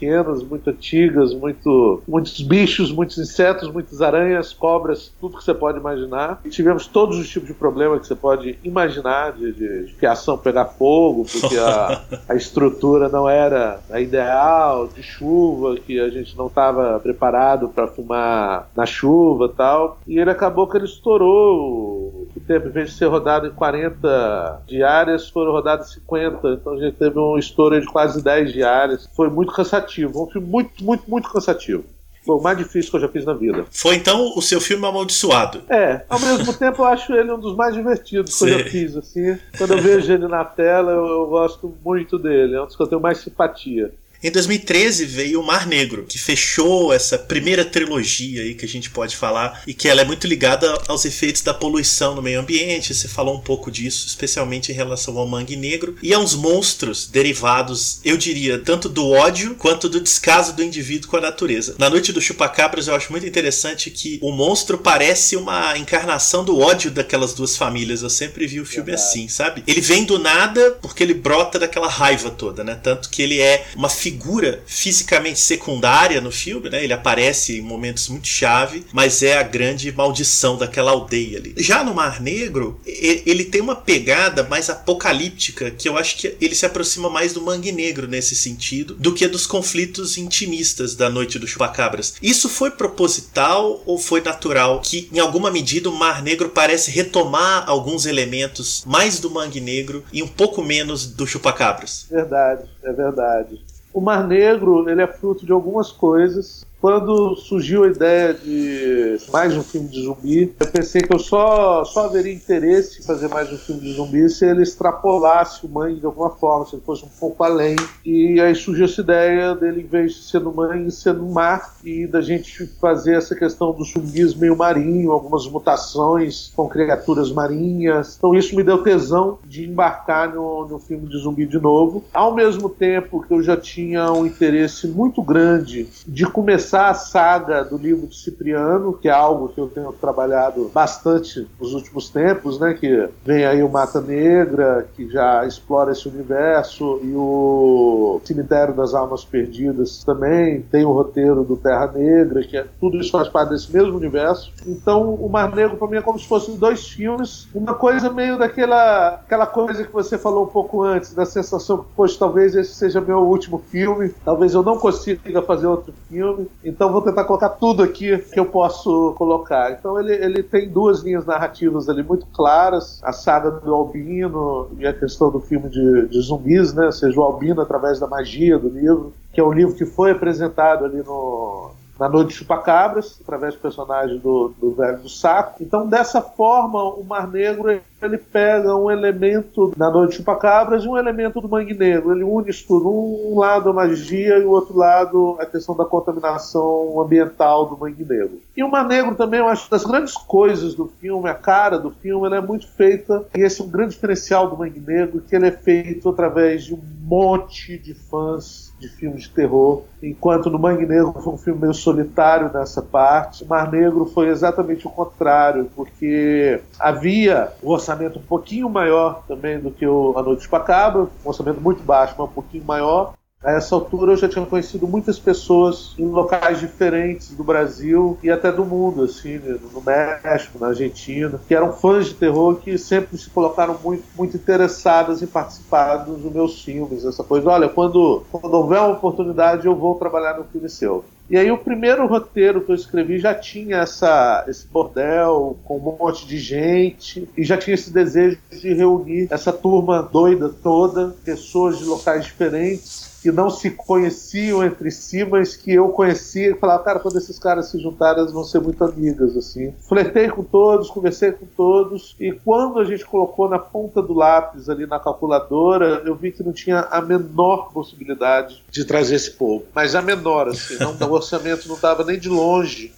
muito antigas, muito, muitos bichos, muitos insetos, muitas aranhas, cobras, tudo que você pode imaginar. E tivemos todos os tipos de problemas que você pode imaginar, de, de, de fiação pegar fogo, porque a, a estrutura não era a ideal, de chuva, que a gente não estava preparado para fumar na chuva tal. E ele acabou que ele estourou tempo, em vez de ser rodado em 40 diárias, foram rodadas 50. Então a gente teve um estouro de quase 10 diárias. Foi muito cansativo. Um filme muito, muito, muito cansativo. Foi o mais difícil que eu já fiz na vida. Foi então o seu filme amaldiçoado. É, ao mesmo tempo eu acho ele um dos mais divertidos que eu já fiz, assim. Quando eu vejo ele na tela, eu, eu gosto muito dele. É um dos que eu tenho mais simpatia. Em 2013 veio o Mar Negro, que fechou essa primeira trilogia aí que a gente pode falar e que ela é muito ligada aos efeitos da poluição no meio ambiente. Você falou um pouco disso, especialmente em relação ao mangue negro e a uns monstros derivados, eu diria, tanto do ódio quanto do descaso do indivíduo com a natureza. Na Noite do Chupacabras eu acho muito interessante que o monstro parece uma encarnação do ódio daquelas duas famílias. Eu sempre vi o filme assim, sabe? Ele vem do nada porque ele brota daquela raiva toda, né? Tanto que ele é uma figura figura fisicamente secundária no filme, né? Ele aparece em momentos muito chave, mas é a grande maldição daquela aldeia ali. Já no Mar Negro, ele tem uma pegada mais apocalíptica, que eu acho que ele se aproxima mais do Mangue Negro nesse sentido, do que dos conflitos intimistas da Noite do Chupacabras. Isso foi proposital ou foi natural que, em alguma medida, o Mar Negro parece retomar alguns elementos mais do Mangue Negro e um pouco menos do Chupacabras? Verdade, é verdade. O Mar Negro ele é fruto de algumas coisas quando surgiu a ideia de mais um filme de zumbi, eu pensei que eu só, só haveria interesse em fazer mais um filme de zumbi se ele extrapolasse o Mãe de alguma forma, se ele fosse um pouco além. E aí surgiu essa ideia dele, em vez de ser no Mãe, ser no mar, e da gente fazer essa questão dos zumbis meio marinho, algumas mutações com criaturas marinhas. Então isso me deu tesão de embarcar no, no filme de zumbi de novo. Ao mesmo tempo que eu já tinha um interesse muito grande de começar começar a saga do livro de Cipriano, que é algo que eu tenho trabalhado bastante nos últimos tempos, né? Que vem aí o Mata Negra, que já explora esse universo, e o Cemitério das Almas Perdidas também, tem o roteiro do Terra Negra, que é, tudo isso faz parte desse mesmo universo. Então, o Mar Negro para mim é como se fossem dois filmes, uma coisa meio daquela aquela coisa que você falou um pouco antes, da sensação que, poxa, talvez esse seja meu último filme, talvez eu não consiga fazer outro filme. Então vou tentar colocar tudo aqui que eu posso colocar. Então ele, ele tem duas linhas narrativas ali muito claras: a saga do Albino e a questão do filme de, de zumbis, né? Ou seja, o Albino através da magia do livro, que é um livro que foi apresentado ali no, na Noite de Chupacabras, através do personagem do, do Velho do Saco. Então, dessa forma, o Mar Negro ele pega um elemento da Noite Chupacabras e um elemento do Mangue Negro. Ele une isso tudo. Um lado a magia e o outro lado a questão da contaminação ambiental do Mangue Negro. E o Mar Negro também, eu acho, das grandes coisas do filme, a cara do filme, ela é muito feita, e esse é um grande diferencial do Mangue Negro, que ele é feito através de um monte de fãs de filmes de terror, enquanto no Mangue Negro foi um filme meio solitário nessa parte. Mar Negro foi exatamente o contrário, porque havia um orçamento um pouquinho maior também do que o A Noite de Pacabra, um orçamento muito baixo, mas um pouquinho maior, a essa altura eu já tinha conhecido muitas pessoas em locais diferentes do Brasil e até do mundo, assim, né, no México, na Argentina, que eram fãs de terror que sempre se colocaram muito, muito interessadas em participar dos meus filmes, essa coisa. Olha, quando, quando houver uma oportunidade eu vou trabalhar no filme seu. E aí o primeiro roteiro que eu escrevi já tinha essa, esse bordel com um monte de gente e já tinha esse desejo de reunir essa turma doida toda, pessoas de locais diferentes que não se conheciam entre si, mas que eu conhecia e falava, cara, quando esses caras se juntarem, elas vão ser muito amigas, assim. Flertei com todos, conversei com todos, e quando a gente colocou na ponta do lápis ali na calculadora, eu vi que não tinha a menor possibilidade de trazer esse povo. Mas a menor, assim, não, o orçamento não dava nem de longe,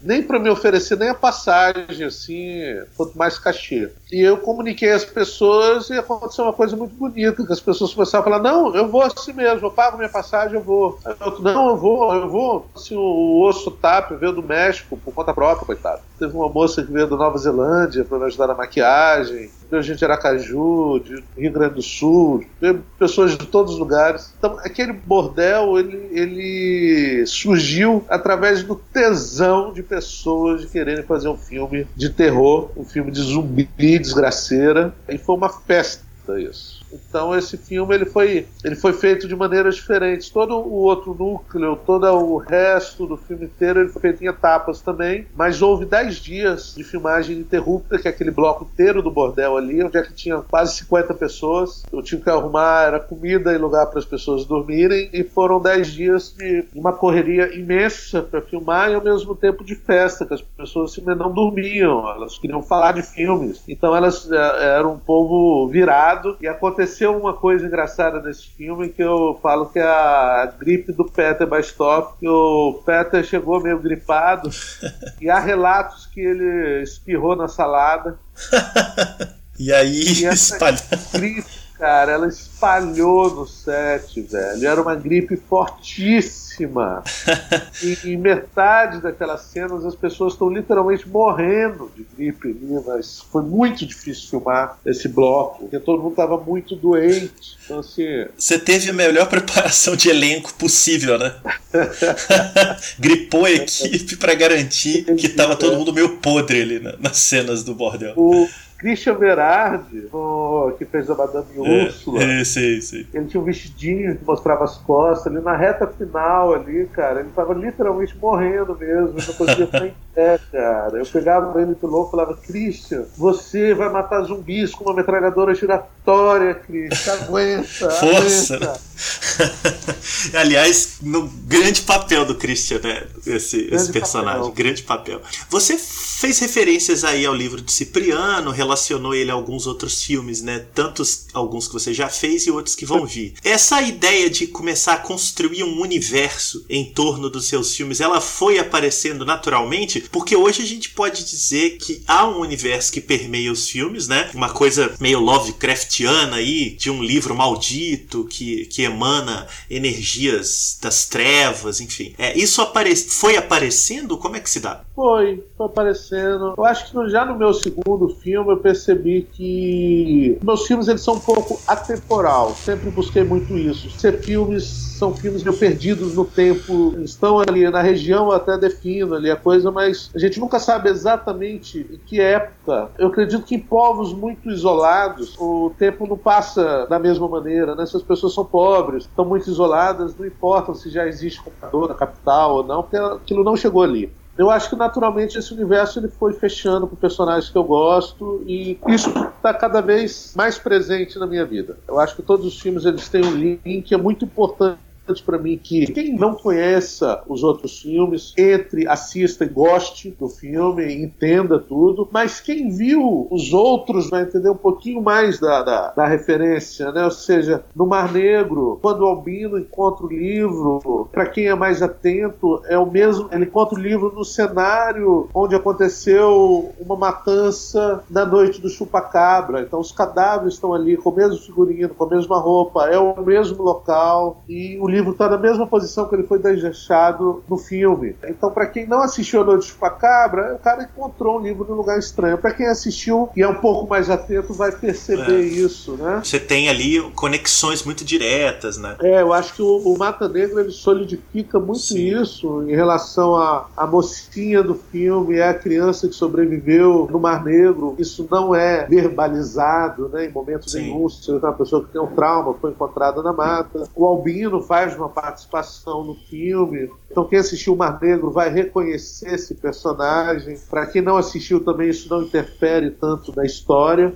nem para me oferecer nem a passagem, assim, quanto mais cachê. E eu comuniquei às pessoas e aconteceu uma coisa muito bonita, que as pessoas começaram a falar, não, eu vou assim mesmo eu pago minha passagem, eu vou. Outro, não, eu vou, eu vou. Assim, o osso TAP veio do México por conta própria, coitado. Teve uma moça que veio da Nova Zelândia para me ajudar na maquiagem, veio gente de Aracaju, de Rio Grande do Sul, veio pessoas de todos os lugares. Então, aquele bordel, ele, ele surgiu através do tesão de pessoas de quererem fazer um filme de terror, um filme de zumbi, desgraceira, e foi uma festa isso. Então esse filme ele foi, ele foi feito de maneiras diferentes. Todo o outro núcleo, todo o resto do filme inteiro ele foi feito em etapas também, mas houve 10 dias de filmagem ininterrupta, que é aquele bloco inteiro do bordel ali, onde é que tinha quase 50 pessoas. Eu tinha que arrumar era comida e lugar para as pessoas dormirem e foram 10 dias de uma correria imensa para filmar e ao mesmo tempo de festa, que as pessoas não dormiam, elas queriam falar de filmes. Então elas eh, eram um povo virado e aconteceu aconteceu uma coisa engraçada nesse filme que eu falo que é a gripe do Peter Bastoff, que o Peter chegou meio gripado e há relatos que ele espirrou na salada. e aí espalhou. Gripe, cara, ela espalhou no set, velho. Era uma gripe fortíssima e em metade daquelas cenas as pessoas estão literalmente morrendo de gripe ali, mas foi muito difícil filmar esse bloco, porque todo mundo estava muito doente. Então, assim... Você teve a melhor preparação de elenco possível, né? Gripou a equipe para garantir que estava todo mundo meio podre ali nas cenas do bordel. O Christian Berardi, que fez a Madame é, Úrsula. É, sei, sei. Ele tinha um vestidinho que mostrava as costas. Ali na reta final, ali, cara, ele tava literalmente morrendo mesmo. Não conseguia ficar em pé, cara. Eu pegava ele pelo louco e falava: Christian, você vai matar zumbis com uma metralhadora giratória, Christian. Aguenta. Força. Aguenta. Aliás, no grande papel do Christian, né? Esse, esse personagem. Papel. Grande papel. Você fez referências aí ao livro de Cipriano, relacionou ele a alguns outros filmes, né? Tantos alguns que você já fez e outros que vão vir. Essa ideia de começar a construir um universo em torno dos seus filmes, ela foi aparecendo naturalmente, porque hoje a gente pode dizer que há um universo que permeia os filmes, né? Uma coisa meio Lovecraftiana aí, de um livro maldito que, que emana energias das trevas, enfim. É, isso apare foi aparecendo? Como é que se dá? Foi, foi aparecendo. Eu acho que já no meu segundo filme percebi que meus filmes eles são um pouco atemporal. Sempre busquei muito isso. Ser filmes são filmes meio perdidos no tempo, estão ali na região, até defino ali a coisa, mas a gente nunca sabe exatamente em que época. Eu acredito que em povos muito isolados, o tempo não passa da mesma maneira, né? Se as pessoas são pobres, estão muito isoladas, não importa se já existe computador na capital ou não, porque aquilo não chegou ali eu acho que naturalmente esse universo ele foi fechando com personagens que eu gosto e isso está cada vez mais presente na minha vida. Eu acho que todos os filmes eles têm um link é muito importante importante para mim que quem não conheça os outros filmes, entre, assista e goste do filme, entenda tudo, mas quem viu os outros vai entender um pouquinho mais da, da, da referência, né? Ou seja, no Mar Negro, quando o Albino encontra o livro, para quem é mais atento, é o mesmo, ele encontra o livro no cenário onde aconteceu uma matança na noite do chupacabra. Então os cadáveres estão ali com o mesmo figurino, com a mesma roupa, é o mesmo local e o livro livro está na mesma posição que ele foi deixado no filme. Então, para quem não assistiu A Noite Chupacabra, o cara encontrou um livro num lugar estranho. Para quem assistiu e é um pouco mais atento, vai perceber é. isso, né? Você tem ali conexões muito diretas, né? É, eu acho que o, o Mata Negra ele solidifica muito Sim. isso em relação à, à mocinha do filme, é a criança que sobreviveu no Mar Negro. Isso não é verbalizado, né? Em momento Sim. nenhum. Você é uma pessoa que tem um trauma, foi encontrada na mata. O Albino faz uma participação no filme. Então quem assistiu o Mar Negro vai reconhecer esse personagem. Para quem não assistiu também isso não interfere tanto na história.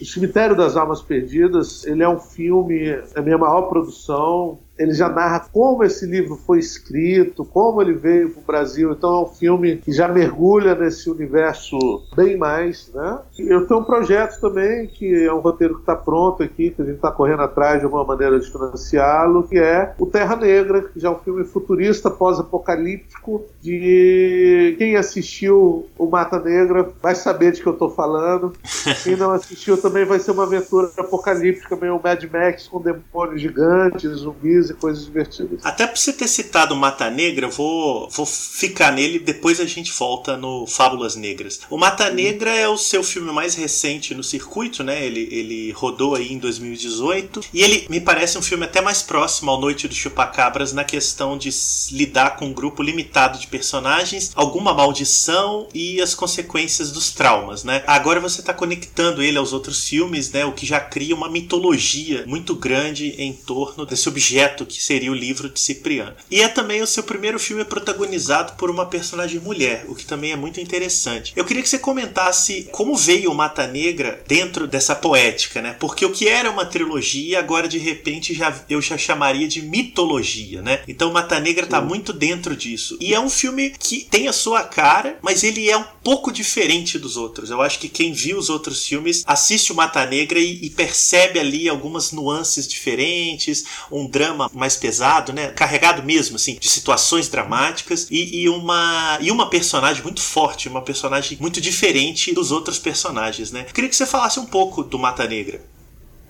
O Cemitério das Almas Perdidas, ele é um filme, é a minha maior produção, ele já narra como esse livro foi escrito, como ele veio para o Brasil. Então é um filme que já mergulha nesse universo bem mais, né? Eu tenho um projeto também que é um roteiro que está pronto aqui, que a gente está correndo atrás de alguma maneira de financiá-lo, que é o Terra Negra, que já é um filme futurista, pós-apocalíptico, de quem assistiu o Mata Negra vai saber de que eu estou falando. Quem não assistiu também vai ser uma aventura apocalíptica, meio Mad Max com demônios gigantes, zumbis e coisas divertidas. Até por você ter citado Mata Negra, eu vou, vou ficar nele depois a gente volta no Fábulas Negras. O Mata Negra é o seu filme mais recente no circuito, né? Ele, ele rodou aí em 2018 e ele me parece um filme até mais próximo ao Noite dos Chupacabras na questão de lidar com um grupo limitado de personagens, alguma maldição e as consequências dos traumas, né? Agora você está conectando ele aos outros filmes, né? O que já cria uma mitologia muito grande em torno desse objeto que seria o livro de Cipriano. E é também o seu primeiro filme protagonizado por uma personagem mulher, o que também é muito interessante. Eu queria que você comentasse como veio o Mata Negra dentro dessa poética, né? Porque o que era uma trilogia, agora de repente já, eu já chamaria de mitologia, né? Então Mata Negra está muito dentro disso. E é um filme que tem a sua cara, mas ele é um pouco diferente dos outros. Eu acho que quem viu os outros filmes assiste o Mata Negra e, e percebe ali algumas nuances diferentes, um drama mais pesado, né? Carregado mesmo, assim, de situações dramáticas e, e, uma, e uma personagem muito forte, uma personagem muito diferente dos outros personagens, né? Queria que você falasse um pouco do Mata Negra.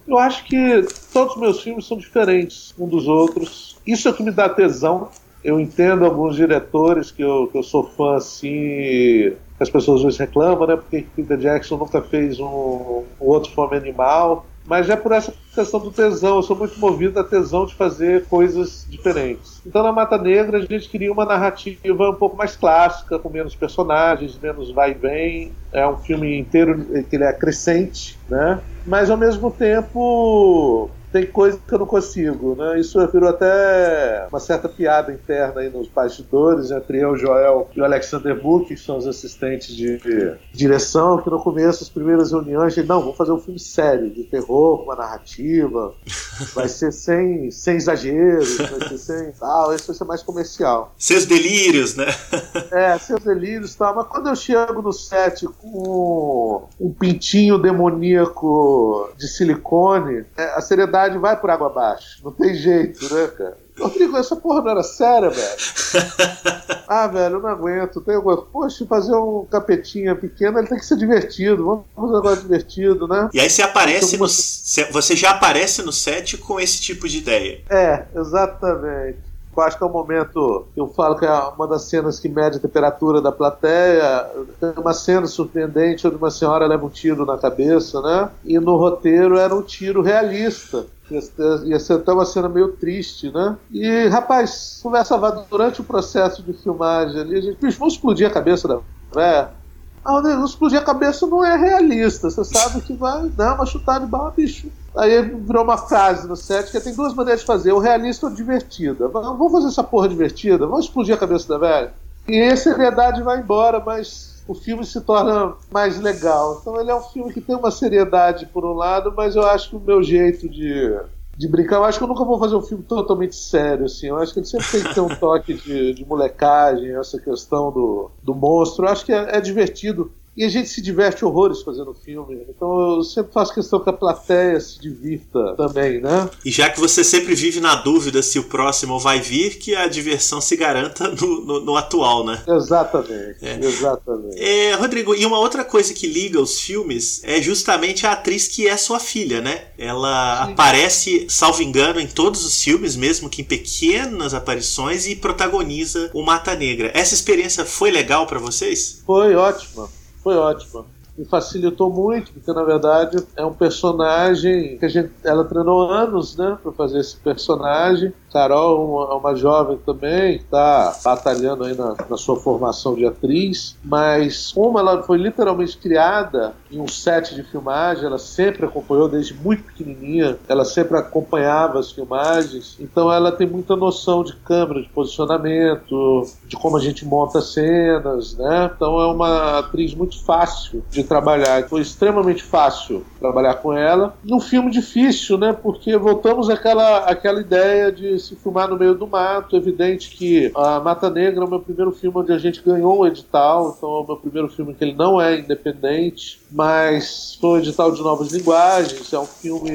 Eu acho que todos os meus filmes são diferentes um dos outros. Isso é que me dá tesão. Eu entendo alguns diretores que eu, que eu sou fã assim, as pessoas hoje reclamam, né? Porque Peter Jackson nunca fez um, um outro Fome Animal mas é por essa questão do tesão. Eu sou muito movido a tesão de fazer coisas diferentes. Então, na Mata Negra, a gente queria uma narrativa um pouco mais clássica, com menos personagens, menos vai e vem. É um filme inteiro que ele é crescente, né? Mas, ao mesmo tempo, tem coisa que eu não consigo, né? Isso virou até uma certa piada interna aí nos bastidores entre eu, Joel e o Alexander Book, que são os assistentes de direção, que no começo, as primeiras reuniões, gente, não, vamos fazer um filme sério, de terror, com uma narrativa, vai ser sem, sem exageros, vai ser sem tal, isso vai ser mais comercial. Seus delírios, né? é, seus delírios e tal, mas quando eu chego no set com um pintinho demoníaco de silicone, é, a seriedade verdade vai por água abaixo. Não tem jeito, né, cara? Rodrigo, essa porra não era séria, velho. ah, velho, eu não aguento. Tem alguma... Poxa, fazer um capetinha pequeno, ele tem que ser divertido. Vamos fazer um negócio divertido, né? E aí você aparece no... Você já aparece no set com esse tipo de ideia. É, exatamente. Eu acho que é um momento, eu falo que é uma das cenas que mede a temperatura da plateia. Tem uma cena surpreendente onde uma senhora leva um tiro na cabeça, né? E no roteiro era um tiro realista. Ia ser até uma cena meio triste, né? E, rapaz, conversa durante o processo de filmagem ali, a gente, vamos explodir a cabeça da velha. Ah, não explodir a cabeça não é realista. Você sabe que vai dar uma chutada de bala, bicho. Aí virou uma frase no set que tem duas maneiras de fazer: o realista ou divertida. Vamos fazer essa porra divertida? Vamos explodir a cabeça da velha? E essa seriedade vai embora, mas o filme se torna mais legal. Então ele é um filme que tem uma seriedade por um lado, mas eu acho que o meu jeito de de brincar. Eu acho que eu nunca vou fazer um filme totalmente sério, assim. Eu acho que ele sempre tem que ter um toque de, de molecagem, essa questão do, do monstro. Eu acho que é, é divertido. E a gente se diverte horrores fazendo filme. Então eu sempre faço questão que a plateia se divirta também, né? E já que você sempre vive na dúvida se o próximo vai vir, que a diversão se garanta no, no, no atual, né? Exatamente, é. exatamente. É, Rodrigo, e uma outra coisa que liga os filmes é justamente a atriz que é sua filha, né? Ela Sim. aparece, salvo engano, em todos os filmes, mesmo que em pequenas aparições, e protagoniza o Mata Negra. Essa experiência foi legal para vocês? Foi ótima foi ótima. Me facilitou muito, porque na verdade é um personagem que a gente, ela treinou anos, né, para fazer esse personagem. Carol é uma jovem também, está batalhando aí na, na, sua formação de atriz, mas como ela foi literalmente criada em um set de filmagem, ela sempre acompanhou desde muito pequenininha, ela sempre acompanhava as filmagens, então ela tem muita noção de câmera, de posicionamento, de como a gente monta cenas, né? Então é uma atriz muito fácil de trabalhar, foi extremamente fácil trabalhar com ela. Num filme difícil, né? Porque voltamos àquela, àquela ideia de se filmar no meio do mato. Evidente que a Mata Negra é o meu primeiro filme onde a gente ganhou um edital, então é o meu primeiro filme que ele não é independente, mas foi um edital de novas linguagens. É um filme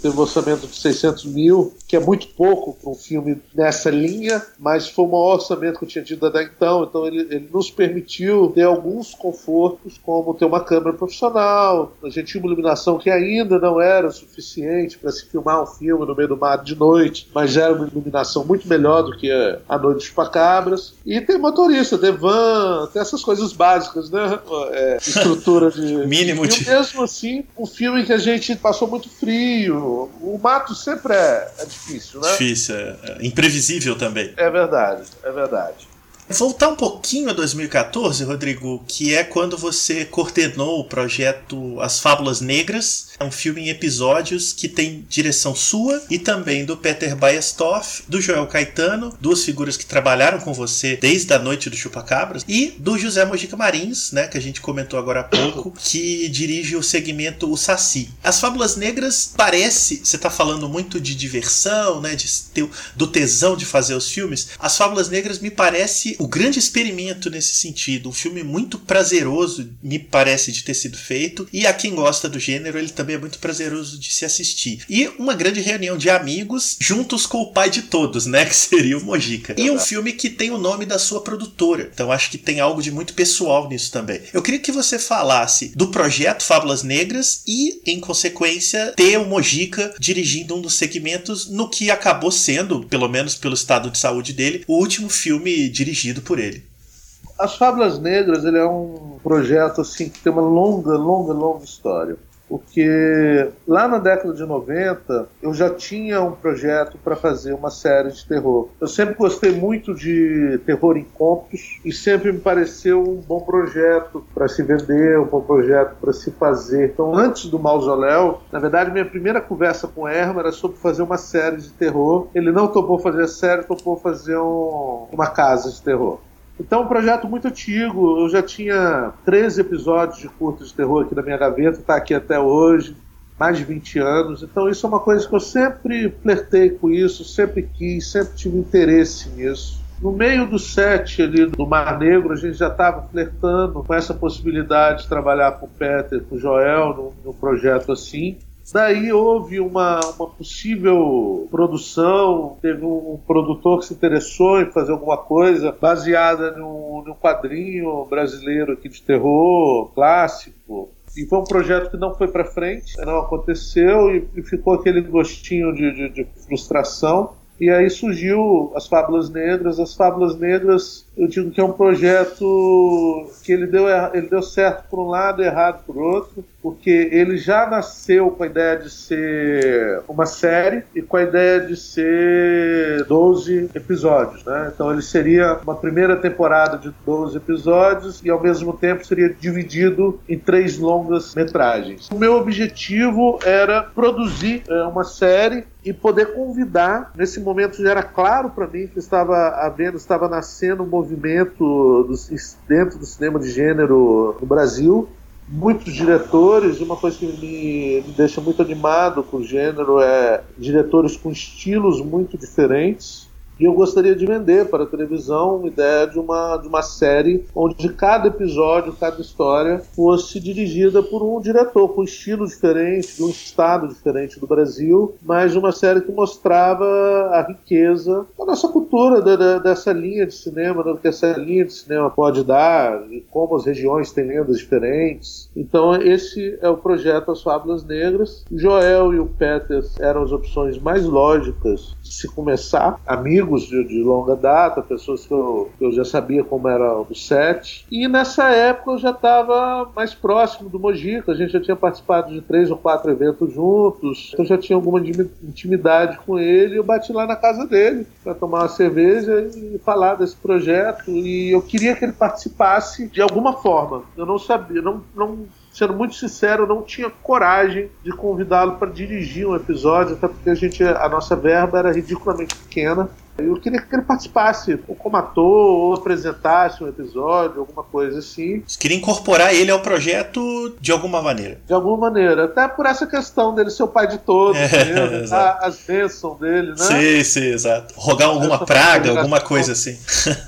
teve um orçamento de 600 mil, que é muito pouco para um filme nessa linha, mas foi maior orçamento que eu tinha tido até então. Então ele, ele nos permitiu ter alguns confortos, como ter uma câmera profissional, a gente tinha uma iluminação que ainda não era suficiente para se filmar um filme no meio do mar de noite, mas era uma iluminação muito melhor do que a Noite dos Chupacabras. E tem motorista, tem van, essas coisas básicas, né? É, estrutura de. Mínimo de. E mesmo assim, um filme que a gente passou muito frio. O mato sempre é, é difícil, né? Difícil, é, é imprevisível também. É verdade, é verdade. Voltar um pouquinho a 2014, Rodrigo, que é quando você coordenou o projeto As Fábulas Negras. É um filme em episódios que tem direção sua e também do Peter Baestoff, do Joel Caetano, duas figuras que trabalharam com você desde a noite do Chupacabras, e do José Mojica Marins, né, que a gente comentou agora há pouco, que dirige o segmento O Saci. As Fábulas Negras parece, você está falando muito de diversão, né, de ter, do tesão de fazer os filmes. As Fábulas Negras me parece o grande experimento nesse sentido. Um filme muito prazeroso, me parece, de ter sido feito. E a quem gosta do gênero, ele também é muito prazeroso de se assistir. E uma grande reunião de amigos juntos com o pai de todos, né? Que seria o Mojica. E um filme que tem o nome da sua produtora. Então acho que tem algo de muito pessoal nisso também. Eu queria que você falasse do projeto Fábulas Negras e, em consequência, ter o Mojica dirigindo um dos segmentos no que acabou sendo, pelo menos pelo estado de saúde dele, o último filme dirigido por ele. As Fábulas Negras ele é um projeto assim que tem uma longa, longa, longa história. Porque lá na década de 90 eu já tinha um projeto para fazer uma série de terror. Eu sempre gostei muito de terror em contos e sempre me pareceu um bom projeto para se vender, um bom projeto para se fazer. Então, antes do Mausoléu, na verdade, minha primeira conversa com o Herman era sobre fazer uma série de terror. Ele não topou fazer a série, topou fazer um, uma casa de terror. Então, um projeto muito antigo. Eu já tinha 13 episódios de curto de terror aqui na minha gaveta, está aqui até hoje, mais de 20 anos. Então, isso é uma coisa que eu sempre flertei com isso, sempre quis, sempre tive interesse nisso. No meio do set ali do Mar Negro, a gente já estava flertando com essa possibilidade de trabalhar com o Peter, com o Joel, num, num projeto assim. Daí houve uma, uma possível produção, teve um produtor que se interessou em fazer alguma coisa baseada num, num quadrinho brasileiro aqui de terror clássico. E foi um projeto que não foi para frente, não aconteceu e, e, ficou aquele gostinho de, de, de frustração. E aí surgiu as Fábulas Negras. As Fábulas Negras, eu digo que é um projeto que ele deu, ele deu certo por um lado e errado por outro porque ele já nasceu com a ideia de ser uma série e com a ideia de ser 12 episódios, né? Então ele seria uma primeira temporada de 12 episódios e ao mesmo tempo seria dividido em três longas metragens. O meu objetivo era produzir é, uma série e poder convidar. Nesse momento já era claro para mim que estava havendo, estava nascendo um movimento do, dentro do cinema de gênero no Brasil muitos diretores, uma coisa que me, me, deixa muito animado com o gênero é diretores com estilos muito diferentes e eu gostaria de vender para a televisão uma ideia de uma, de uma série onde cada episódio, cada história fosse dirigida por um diretor com estilo diferente, de um estado diferente do Brasil, mas uma série que mostrava a riqueza da nossa cultura, da, da, dessa linha de cinema, do que essa linha de cinema pode dar e como as regiões têm lendas diferentes. Então, esse é o projeto As Fábulas Negras. Joel e o Peters eram as opções mais lógicas de se começar. Amigos amigos de, de longa data, pessoas que eu, que eu, já sabia como era o set. E nessa época eu já estava mais próximo do Mojica, a gente já tinha participado de três ou quatro eventos juntos, eu já tinha alguma intimidade com ele. Eu bati lá na casa dele para tomar uma cerveja e falar desse projeto. E eu queria que ele participasse de alguma forma. Eu não sabia, não, não sendo muito sincero, eu não tinha coragem de convidá-lo para dirigir um episódio, até porque a gente a nossa verba era ridiculamente pequena. Eu queria que ele participasse, ou como ator, ou apresentasse um episódio, alguma coisa assim. Você queria incorporar ele ao projeto de alguma maneira? De alguma maneira. Até por essa questão dele ser o pai de todos, é, mesmo, as bênçãos dele, né? Sim, sim, exato. Rogar alguma essa praga, alguma coisa assim.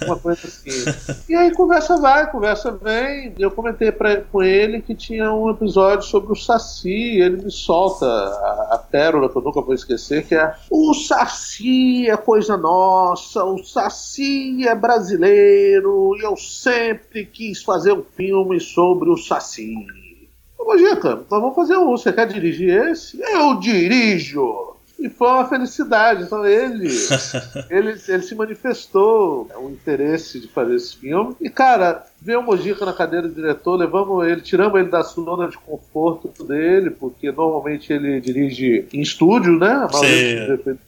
Uma coisa assim. e aí conversa vai, conversa vem. Eu comentei pra, com ele que tinha um episódio sobre o Saci, ele me solta a, a pérola que eu nunca vou esquecer, que é o Saci é coisa nossa, o Saci é brasileiro e eu sempre quis fazer um filme sobre o Saci. Ô, Dica, nós vamos fazer um. Você quer dirigir esse? Eu dirijo! E foi uma felicidade. Então ele, ele, ele se manifestou o interesse de fazer esse filme. E, cara, veio o Mojica na cadeira do diretor, levamos ele, tiramos ele da zona de conforto dele, porque normalmente ele dirige em estúdio, né? A maioria Sim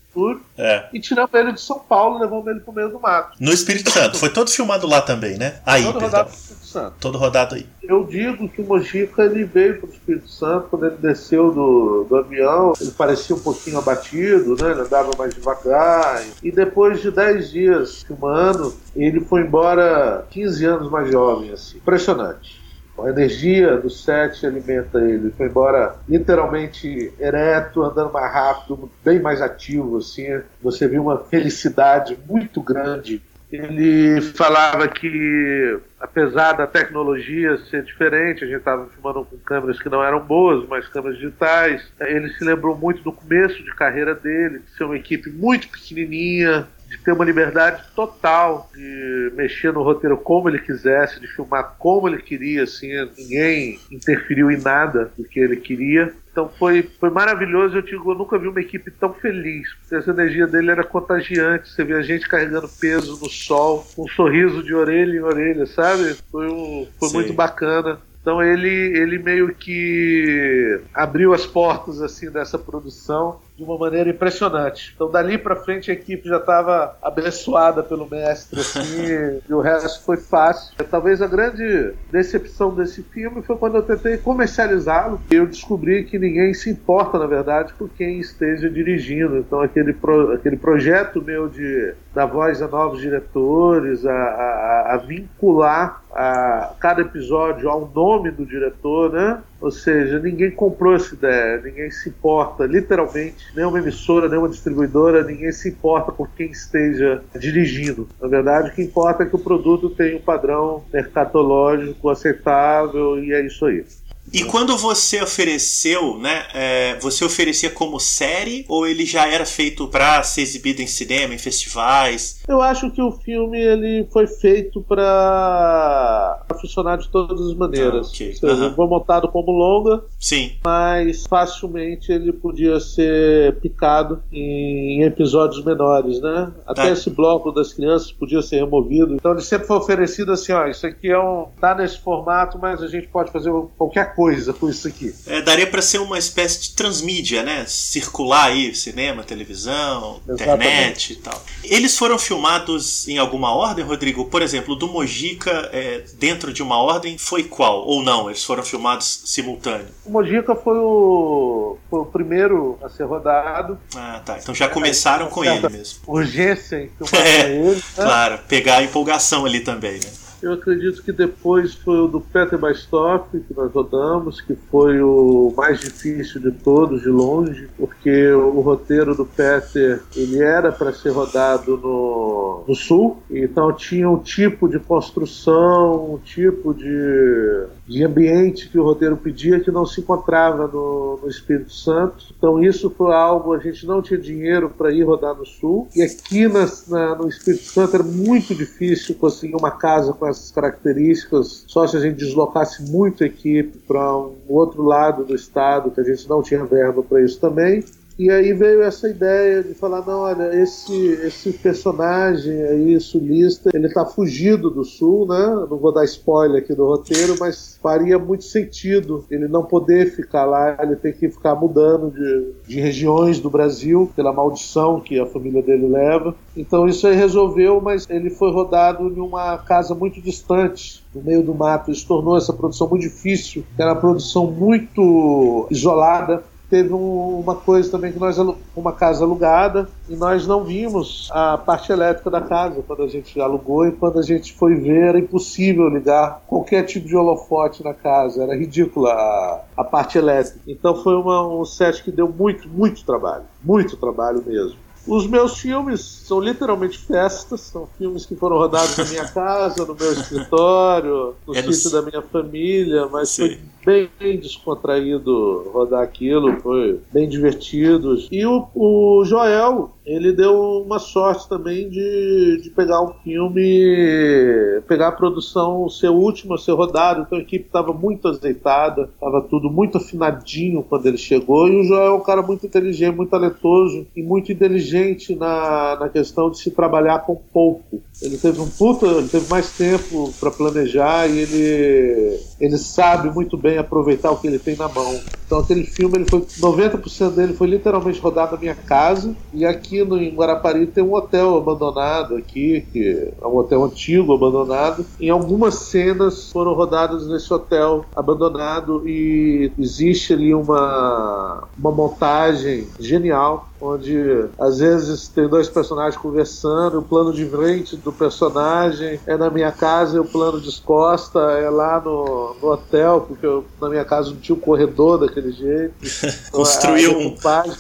É. E tiramos ele de São Paulo, levamos ele pro meio do mato. No Espírito Santo. Foi todo filmado lá também, né? Aí, todo perdão. rodado Espírito Santo. Todo rodado aí. Eu digo que o Mojica ele veio pro Espírito Santo quando ele desceu do, do avião. Ele parecia um pouquinho abatido, né? Ele andava mais devagar. E depois de 10 dias filmando, ele foi embora 15 anos mais jovem, assim. Impressionante. A energia do set alimenta ele. Foi embora literalmente ereto, andando mais rápido, bem mais ativo, assim. Você viu uma felicidade muito grande. Ele falava que, apesar da tecnologia ser diferente, a gente estava filmando com câmeras que não eram boas, mas câmeras digitais, ele se lembrou muito do começo de carreira dele, de ser uma equipe muito pequenininha, de ter uma liberdade total de mexer no roteiro como ele quisesse, de filmar como ele queria, assim, ninguém interferiu em nada do que ele queria. Então foi, foi maravilhoso. Eu, digo, eu nunca vi uma equipe tão feliz. Essa energia dele era contagiante. Você via a gente carregando peso no sol, com um sorriso de orelha em orelha, sabe? Foi, um, foi muito bacana. Então ele, ele meio que abriu as portas assim dessa produção de uma maneira impressionante. Então, dali para frente, a equipe já estava abençoada pelo mestre, assim, e o resto foi fácil. Talvez a grande decepção desse filme foi quando eu tentei comercializá-lo e eu descobri que ninguém se importa, na verdade, por quem esteja dirigindo. Então, aquele, pro, aquele projeto meu de dar voz a novos diretores, a, a, a vincular a cada episódio ao nome do diretor, né? Ou seja, ninguém comprou essa ideia, ninguém se importa, literalmente, nenhuma emissora, nenhuma distribuidora, ninguém se importa por quem esteja dirigindo. Na verdade, o que importa é que o produto tenha um padrão mercatológico aceitável e é isso aí. E quando você ofereceu, né? É, você oferecia como série ou ele já era feito para ser exibido em cinema, em festivais? Eu acho que o filme ele foi feito para funcionar de todas as maneiras. Ah, okay. seja, uhum. Foi montado como longa, sim, mas facilmente ele podia ser picado em episódios menores, né? Até ah. esse bloco das crianças podia ser removido. Então ele sempre foi oferecido assim, ó, isso aqui é um tá nesse formato, mas a gente pode fazer qualquer coisa coisa com isso aqui. É, daria para ser uma espécie de transmídia, né? Circular aí, cinema, televisão, Exatamente. internet e tal. Eles foram filmados em alguma ordem, Rodrigo? Por exemplo, do Mojica, é, dentro de uma ordem, foi qual? Ou não? Eles foram filmados simultâneo? O Mojica foi o, foi o primeiro a ser rodado. Ah, tá. Então já começaram é, com ele mesmo. Urgência em filmar é, ele. Né? Claro, pegar a empolgação ali também, né? Eu acredito que depois foi o do Peter Bastoff, que nós rodamos, que foi o mais difícil de todos, de longe, porque o roteiro do Peter ele era para ser rodado no, no sul, então tinha um tipo de construção, um tipo de, de ambiente que o roteiro pedia que não se encontrava no, no Espírito Santo. Então isso foi algo, a gente não tinha dinheiro para ir rodar no sul, e aqui na, na, no Espírito Santo era muito difícil conseguir uma casa com essas características, só se a gente deslocasse muito a equipe para um outro lado do estado, que a gente não tinha verba para isso também. E aí veio essa ideia de falar, não, olha, esse, esse personagem aí, sulista, ele tá fugido do sul, né? Não vou dar spoiler aqui do roteiro, mas faria muito sentido ele não poder ficar lá, ele tem que ficar mudando de, de regiões do Brasil pela maldição que a família dele leva. Então isso aí resolveu, mas ele foi rodado em uma casa muito distante, no meio do mato. Isso tornou essa produção muito difícil, era uma produção muito isolada teve um, uma coisa também que nós uma casa alugada e nós não vimos a parte elétrica da casa quando a gente alugou e quando a gente foi ver era impossível ligar qualquer tipo de holofote na casa era ridícula a, a parte elétrica então foi uma, um set que deu muito muito trabalho muito trabalho mesmo os meus filmes são literalmente festas, são filmes que foram rodados na minha casa, no meu escritório, no é sítio no... da minha família, mas Sim. foi bem descontraído rodar aquilo, foi bem divertido. E o, o Joel, ele deu uma sorte também de, de pegar um filme, pegar a produção, ser última, ser rodado. Então a equipe estava muito azeitada, estava tudo muito afinadinho quando ele chegou. E o Joel é um cara muito inteligente, muito talentoso e muito inteligente na, na questão de se trabalhar com pouco. Ele teve um puta, ele teve mais tempo para planejar e ele, ele sabe muito bem aproveitar o que ele tem na mão. Então aquele filme, ele foi 90% dele foi literalmente rodado na minha casa e aqui no, em Guarapari tem um hotel abandonado aqui, que é um hotel antigo abandonado. Em algumas cenas foram rodadas nesse hotel abandonado e existe ali uma, uma montagem genial onde às vezes tem dois personagens conversando, o plano de frente do personagem é na minha casa e o plano de costa é lá no, no hotel, porque eu, na minha casa não tinha um corredor daquele jeito. construiu um,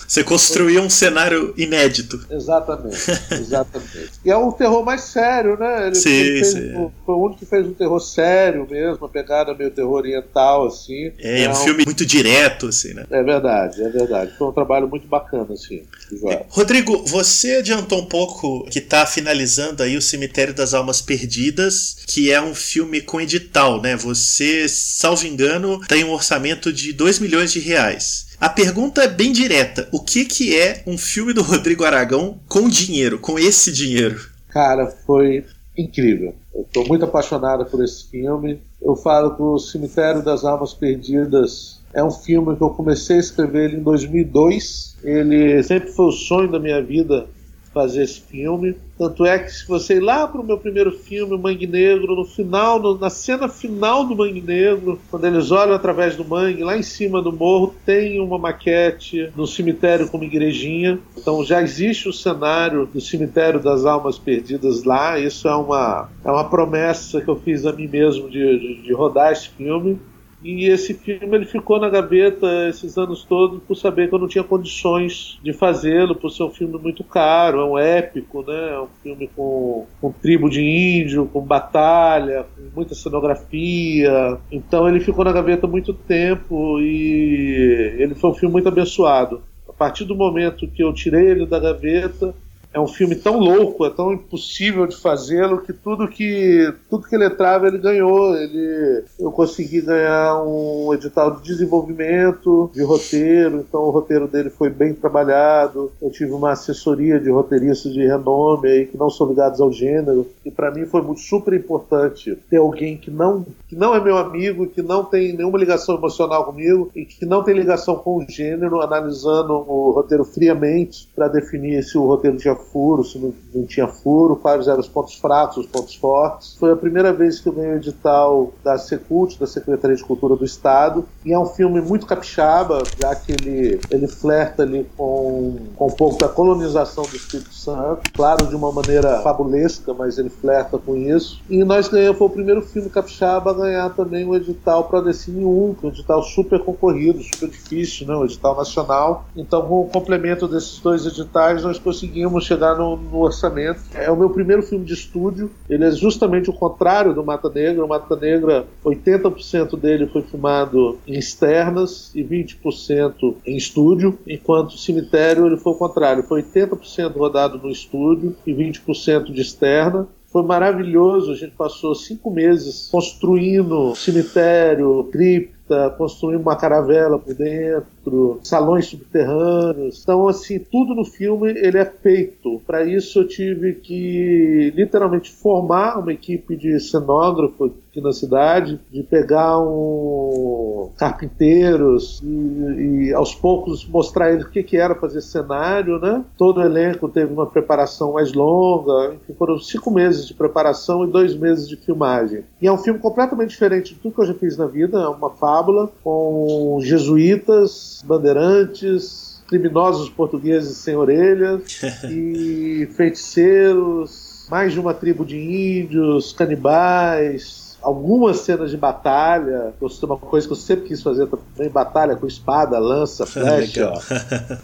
você construiu um cenário inédito. Exatamente, exatamente. e é um terror mais sério, né? Ele, sim, ele sim. Um, foi o único que fez um terror sério mesmo, uma pegada meio terror oriental, assim. É, é um filme muito direto, assim, né? É verdade, é verdade. Foi um trabalho muito bacana, assim. Rodrigo, você adiantou um pouco que está finalizando aí o Cemitério das Almas Perdidas, que é um filme com edital, né? Você, salvo engano, tem um orçamento de 2 milhões de reais. A pergunta é bem direta: o que, que é um filme do Rodrigo Aragão com dinheiro, com esse dinheiro? Cara, foi incrível. Eu estou muito apaixonado por esse filme. Eu falo que o Cemitério das Almas Perdidas é um filme que eu comecei a escrever ele em 2002. Ele sempre foi o sonho da minha vida fazer esse filme. Tanto é que se você ir lá para o meu primeiro filme, Mangue Negro, no final, no, na cena final do Mangue Negro, quando eles olham através do mangue, lá em cima do morro, tem uma maquete no cemitério com uma igrejinha. Então já existe o cenário do cemitério das almas perdidas lá. Isso é uma, é uma promessa que eu fiz a mim mesmo de, de, de rodar esse filme. E esse filme ele ficou na gaveta esses anos todos por saber que eu não tinha condições de fazê-lo, por ser um filme muito caro, é um épico, né? É um filme com, com tribo de índio, com batalha, com muita cenografia. Então ele ficou na gaveta muito tempo e ele foi um filme muito abençoado. A partir do momento que eu tirei ele da gaveta, é um filme tão louco, é tão impossível de fazê-lo que tudo que tudo que ele entrava ele ganhou. Ele, eu consegui ganhar um edital de desenvolvimento de roteiro, então o roteiro dele foi bem trabalhado. Eu tive uma assessoria de roteiristas de renome aí que não são ligados ao gênero e para mim foi muito super importante ter alguém que não que não é meu amigo, que não tem nenhuma ligação emocional comigo e que não tem ligação com o gênero, analisando o roteiro friamente para definir se o roteiro tinha furo, se não, não, tinha furo, quais eram os pontos fracos, os pontos fortes. Foi a primeira vez que eu ganhei o edital da Secult, da Secretaria de Cultura do Estado, e é um filme muito capixaba, já que ele, ele flerta ali com, com um pouco da colonização do Espírito Santo, claro, de uma maneira fabulesca, mas ele flerta com isso. E nós ganhamos, foi o primeiro filme capixaba a ganhar também o edital para Decine 1, que é um edital super concorrido, super difícil, né? um edital nacional. Então, com o complemento desses dois editais, nós conseguimos chegar no, no, orçamento. É o meu primeiro filme de estúdio. Ele é justamente o contrário do Mata Negra. O Mata Negra, 80% dele foi filmado em externas e 20% em estúdio, enquanto o Cemitério ele foi o contrário. Foi 80% rodado no estúdio e 20% de externa. Foi maravilhoso. A gente passou cinco meses construindo cemitério, cripta, construindo uma caravela por dentro. Salões subterrâneos. Então, assim, tudo no filme ele é feito. Para isso eu tive que literalmente formar uma equipe de cenógrafo aqui na cidade, de pegar um carpinteiros e, e aos poucos mostrar eles o que, que era fazer cenário, né? Todo o elenco teve uma preparação mais longa, foram cinco meses de preparação e dois meses de filmagem. E é um filme completamente diferente de tudo que eu já fiz na vida, é uma fábula com jesuítas, bandeirantes, criminosos portugueses sem orelhas e feiticeiros, mais de uma tribo de índios, canibais, algumas cenas de batalha, que uma coisa que eu sempre quis fazer também, batalha com espada, lança, flecha.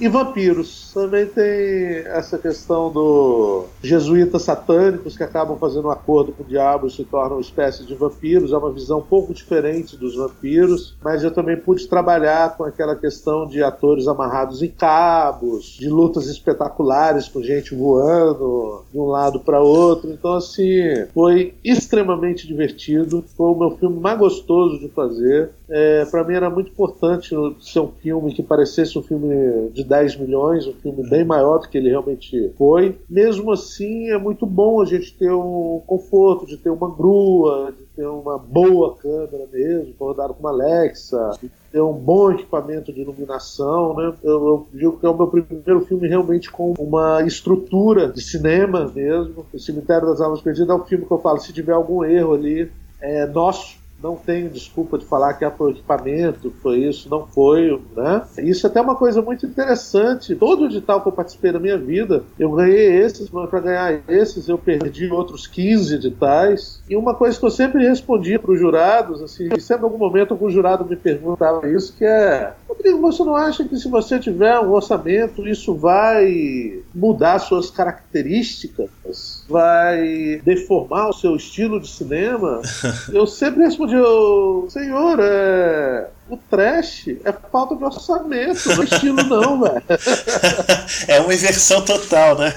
e vampiros. Também tem essa questão do jesuítas satânicos que acabam fazendo um acordo com o diabo e se tornam espécies de vampiros. É uma visão um pouco diferente dos vampiros, mas eu também pude trabalhar com aquela questão de atores amarrados em cabos, de lutas espetaculares com gente voando de um lado para outro. Então, assim, foi extremamente divertido foi o meu filme mais gostoso de fazer. É, para mim era muito importante ser um filme que parecesse um filme de 10 milhões, um filme bem maior do que ele realmente foi. Mesmo assim, é muito bom a gente ter um conforto, de ter uma grua, de ter uma boa câmera mesmo, rodado com uma Alexa, de ter um bom equipamento de iluminação. Né? Eu, eu digo que é o meu primeiro filme realmente com uma estrutura de cinema mesmo. O Cemitério das Almas Perdidas é um filme que eu falo, se tiver algum erro ali, é nosso não tenho desculpa de falar que é foi equipamento, foi isso, não foi, né? Isso é até uma coisa muito interessante. Todo edital que eu participei da minha vida, eu ganhei esses, mas para ganhar esses eu perdi outros 15 editais. E uma coisa que eu sempre respondia para os jurados, assim, e sempre em algum momento algum jurado me perguntava isso, que é, Rodrigo, você não acha que se você tiver um orçamento, isso vai mudar suas características? Vai deformar o seu estilo de cinema? eu sempre respondi responde, senhor, é, o trash é falta de orçamento, não é estilo não, velho. é uma inversão total, né?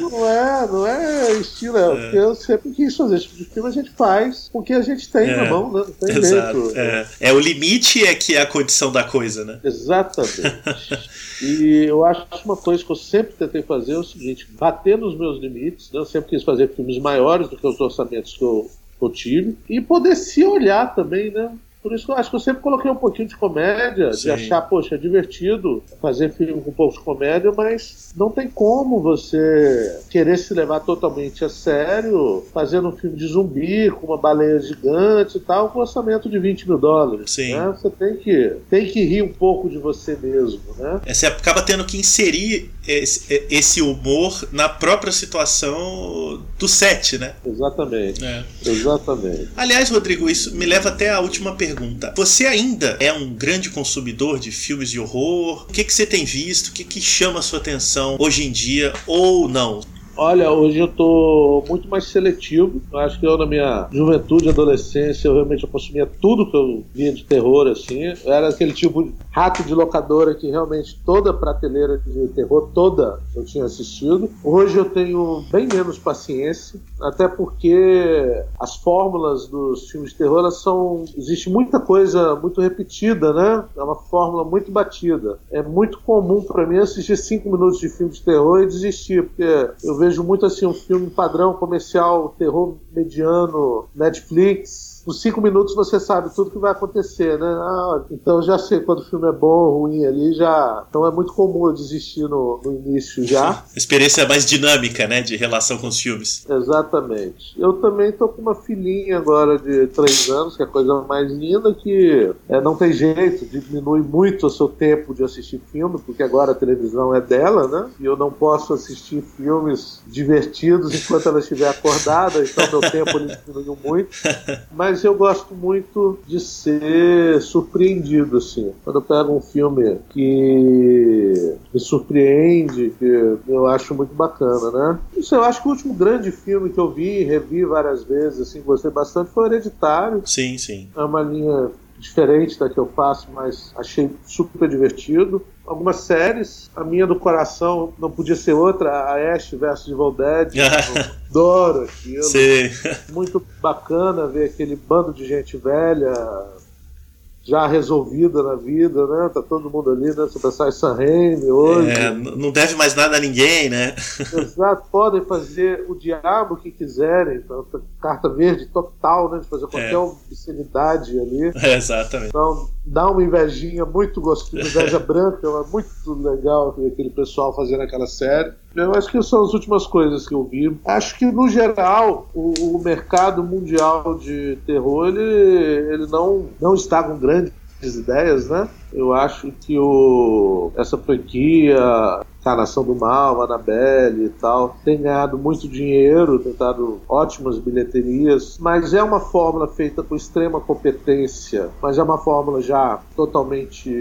Não é, não é estilo, é, é. eu sempre quis fazer esse tipo de filme, a gente faz com o que a gente tem é. na mão, né? Não tem Exato, jeito. É. é, o limite é que é a condição da coisa, né? Exatamente. e eu acho uma coisa que eu sempre tentei fazer é o seguinte, bater nos meus limites, né? Eu sempre quis fazer filmes maiores do que os orçamentos que eu eu tive, e poder se olhar também, né? Por isso que eu acho que eu sempre coloquei um pouquinho de comédia, Sim. de achar, poxa, é divertido fazer filme com um pouco de comédia, mas não tem como você querer se levar totalmente a sério fazendo um filme de zumbi com uma baleia gigante e tal, com um orçamento de 20 mil dólares. Sim. Né? Você tem que, tem que rir um pouco de você mesmo, né? É, você acaba tendo que inserir esse, esse humor na própria situação do set, né? Exatamente. É. Exatamente. Aliás, Rodrigo, isso me leva até a última pergunta. Você ainda é um grande consumidor de filmes de horror? O que, que você tem visto? O que, que chama a sua atenção hoje em dia ou não? Olha, hoje eu tô muito mais seletivo. Eu acho que eu, na minha juventude, adolescência, eu realmente consumia tudo que eu via de terror, assim. Eu era aquele tipo de rato de locadora que realmente toda prateleira de terror, toda eu tinha assistido. Hoje eu tenho bem menos paciência, até porque as fórmulas dos filmes de terror, elas são. Existe muita coisa muito repetida, né? É uma fórmula muito batida. É muito comum para mim assistir cinco minutos de filme de terror e desistir, porque eu vejo muito assim um filme padrão comercial, terror mediano, Netflix, por cinco minutos você sabe tudo que vai acontecer, né? Ah, então já sei quando o filme é bom ou ruim ali, já. Então é muito comum eu desistir no, no início já. Experiência mais dinâmica, né? De relação com os filmes. Exatamente. Eu também tô com uma filhinha agora de três anos, que é a coisa mais linda, que é, não tem jeito, diminui muito o seu tempo de assistir filme, porque agora a televisão é dela, né? E eu não posso assistir filmes divertidos enquanto ela estiver acordada, então meu tempo diminuiu muito. Mas mas eu gosto muito de ser surpreendido, assim. Quando eu pego um filme que me surpreende, que eu acho muito bacana, né? Eu acho que o último grande filme que eu vi, revi várias vezes, assim, gostei bastante, foi Hereditário. Sim, sim. É uma linha diferente da que eu faço, mas achei super divertido. Algumas séries, a minha do coração não podia ser outra, a Ash versus Evil Dead. adoro aquilo. Sim. Muito bacana ver aquele bando de gente velha já resolvida na vida, né? Tá todo mundo ali, né? Se pensar em San Remi hoje. É, não deve mais nada a ninguém, né? Exato, podem fazer o diabo que quiserem, então, carta verde total, né? De fazer qualquer é. obscenidade ali. É, exatamente. Então, dá uma invejinha muito gostosa, inveja branca, é muito legal aquele pessoal fazendo aquela série. Eu acho que são as últimas coisas que eu vi. Acho que, no geral, o, o mercado mundial de terror ele, ele não, não está com grandes ideias, né? Eu acho que o, essa franquia Encarnação do Mal, Annabelle e tal, tem ganhado muito dinheiro, tem dado ótimas bilheterias, mas é uma fórmula feita com extrema competência, mas é uma fórmula já totalmente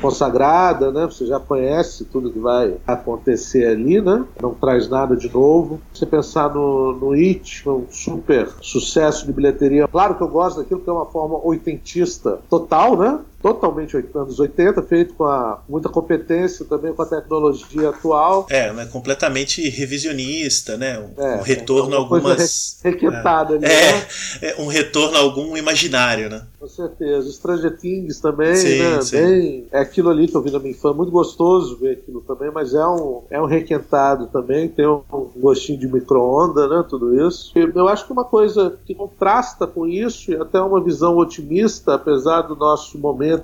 consagrada, né? Você já conhece tudo que vai acontecer ali, né? Não traz nada de novo. Você pensar no, no It, um super sucesso de bilheteria. Claro que eu gosto daquilo que é uma forma oitentista total, né? Totalmente anos 80, feito com a, muita competência também com a tecnologia atual. É, né, completamente revisionista, né? Um, é, um retorno a algumas. requentada é, ali, é, né? é, um retorno a algum imaginário, né? Com certeza. Stranger Things também, sim, né? Sim. Bem, é aquilo ali que eu vi na minha infância. Muito gostoso ver aquilo também, mas é um, é um requentado também. Tem um, gostinho de micro-onda, né? Tudo isso. E eu acho que uma coisa que contrasta com isso, e até uma visão otimista, apesar do nosso momento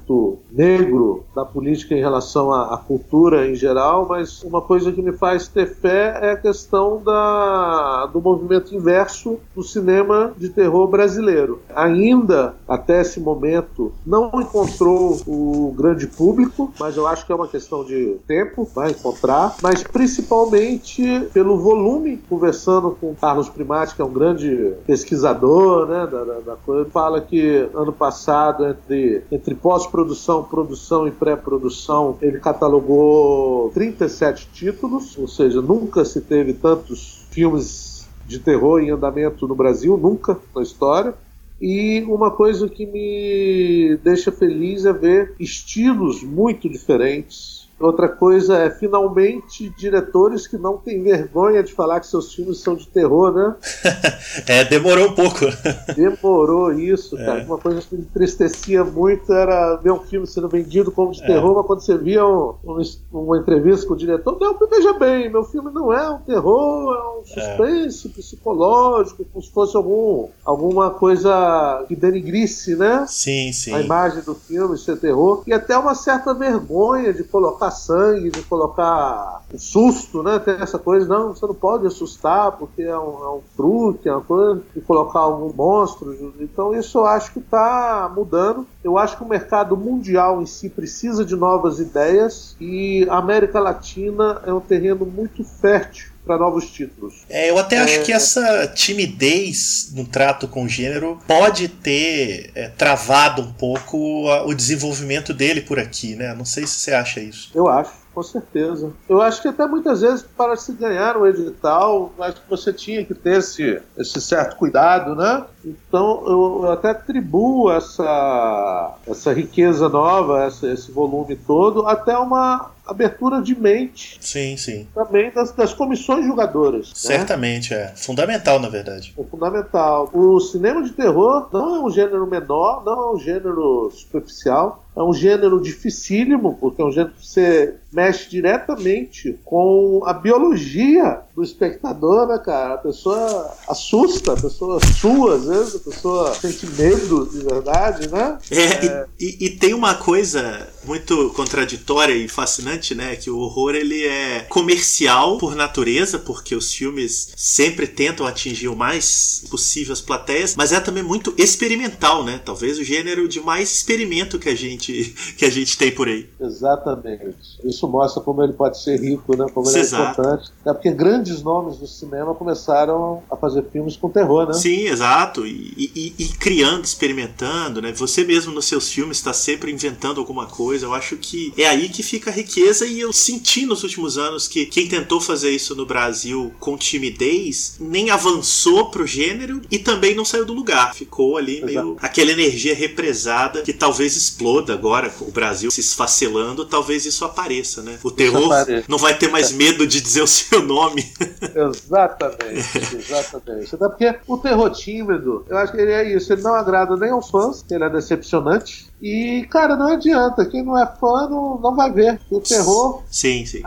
negro da política em relação à, à cultura em geral, mas uma coisa que me faz ter fé é a questão da, do movimento inverso do cinema de terror brasileiro. Ainda, até esse momento não encontrou o grande público, mas eu acho que é uma questão de tempo, vai encontrar, mas principalmente pelo volume, conversando com Carlos Primati, que é um grande pesquisador né, da, da, da coisa, fala que ano passado, entre, entre pós-produção, produção e pré-produção, ele catalogou 37 títulos, ou seja, nunca se teve tantos filmes de terror em andamento no Brasil, nunca na história. E uma coisa que me deixa feliz é ver estilos muito diferentes Outra coisa é, finalmente, diretores que não têm vergonha de falar que seus filmes são de terror, né? é, demorou um pouco. demorou isso, cara. É. Uma coisa que me entristecia muito era ver um filme sendo vendido como de é. terror, mas quando você via um, um, uma entrevista com o diretor, não, veja bem, meu filme não é um terror, é um suspense psicológico, como se fosse algum, alguma coisa que denigrisse, né? Sim, sim. A imagem do filme ser terror. E até uma certa vergonha de colocar sangue, de colocar um susto, né? Tem essa coisa, não, você não pode assustar porque é um, é um truque, é uma coisa, de colocar algum monstro. Então isso eu acho que está mudando. Eu acho que o mercado mundial em si precisa de novas ideias e a América Latina é um terreno muito fértil para novos títulos. É, eu até é... acho que essa timidez no trato com o gênero pode ter é, travado um pouco a, o desenvolvimento dele por aqui, né? Não sei se você acha isso. Eu acho. Com certeza. Eu acho que até muitas vezes para se ganhar um edital, acho que você tinha que ter esse, esse certo cuidado, né? Então eu até atribuo essa, essa riqueza nova, essa, esse volume todo, até uma abertura de mente. Sim, sim. Também das, das comissões julgadoras. Né? Certamente, né? é. Fundamental, na verdade. É fundamental. O cinema de terror não é um gênero menor, não é um gênero superficial. É um gênero dificílimo, porque é um gênero que você mexe diretamente com a biologia do espectador, né, cara? A pessoa assusta, a pessoa sua, às vezes, a pessoa sente medo de verdade, né? É, é... E, e, e, tem uma coisa muito contraditória e fascinante, né? Que o horror ele é comercial por natureza, porque os filmes sempre tentam atingir o mais possível as plateias, mas é também muito experimental, né? Talvez o gênero de mais experimento que a gente que a gente tem por aí. Exatamente. Isso mostra como ele pode ser rico, né? Como ele é Exato. é importante. É porque grandes nomes do cinema começaram a fazer filmes com terror, né? Sim, exato. E, e, e criando, experimentando, né? Você mesmo nos seus filmes está sempre inventando alguma coisa. Eu acho que é aí que fica a riqueza e eu senti nos últimos anos que quem tentou fazer isso no Brasil com timidez nem avançou pro gênero e também não saiu do lugar. Ficou ali meio aquela energia represada que talvez exploda agora, o Brasil se esfacelando, talvez isso apareça, né? O terror não vai ter mais medo de dizer o seu nome. Exatamente, exatamente. Até porque o terror tímido, eu acho que ele é isso, ele não agrada nem aos fãs, ele é decepcionante. E, cara, não adianta. Quem não é fã não, não vai ver. O terror. Sim, sim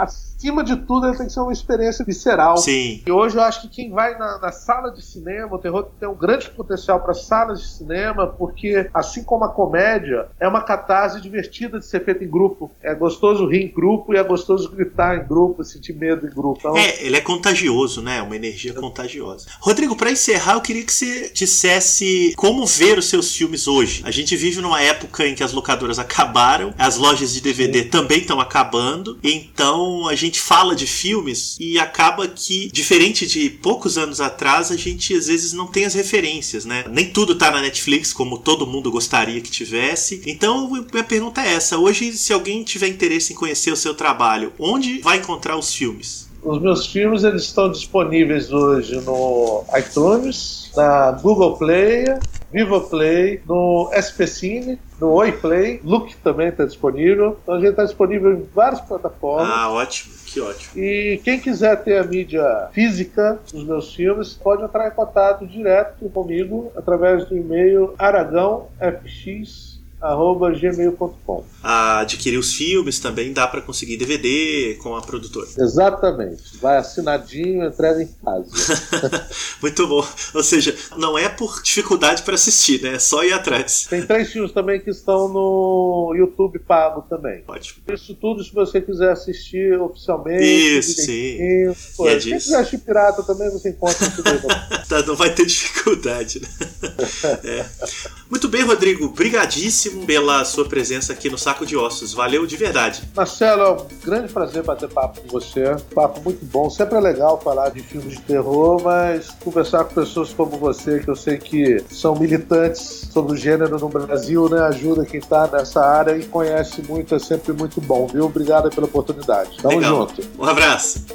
acima de tudo, ele tem que ser uma experiência visceral. Sim. E hoje eu acho que quem vai na, na sala de cinema, o terror tem um grande potencial para salas de cinema, porque, assim como a comédia, é uma catarse divertida de ser feita em grupo. É gostoso rir em grupo e é gostoso gritar em grupo, sentir medo em grupo. Então... É, ele é contagioso, né? Uma energia contagiosa. Rodrigo, para encerrar, eu queria que você dissesse como ver os seus filmes hoje. A gente vive numa época em que as locadoras acabaram, as lojas de DVD Sim. também estão acabando, então a gente gente fala de filmes e acaba que, diferente de poucos anos atrás, a gente às vezes não tem as referências, né? Nem tudo tá na Netflix, como todo mundo gostaria que tivesse. Então, minha pergunta é essa: hoje, se alguém tiver interesse em conhecer o seu trabalho, onde vai encontrar os filmes? Os meus filmes eles estão disponíveis hoje no iTunes, na Google Play, Vivo Play, no SP Cine, no Oi Play, Look também está disponível. Então a gente está disponível em várias plataformas. Ah, ótimo. Que ótimo. E quem quiser ter a mídia física dos meus filmes, pode entrar em contato direto comigo através do e-mail aragãofx gmail.com. Adquirir os filmes também dá para conseguir DVD com a produtora. Exatamente. Vai assinadinho, entrega em casa. Muito bom. Ou seja, não é por dificuldade para assistir, né? É só ir atrás. Tem três filmes também que estão no YouTube pago também. Ótimo. Isso tudo se você quiser assistir oficialmente. Isso, sim. Pô, é quem quiser assistir pirata também você encontra tudo aí. tá, não vai ter dificuldade, né? é. Muito bem, Rodrigo. Brigadíssimo pela sua presença aqui no Saco de Ossos. Valeu de verdade. Marcelo, é um grande prazer bater papo com você. Papo muito bom. Sempre é legal falar de filmes de terror, mas conversar com pessoas como você, que eu sei que são militantes sobre o gênero no Brasil, né? Ajuda quem está nessa área e conhece muito, é sempre muito bom, viu? Obrigado pela oportunidade. Tamo legal. junto. Um abraço.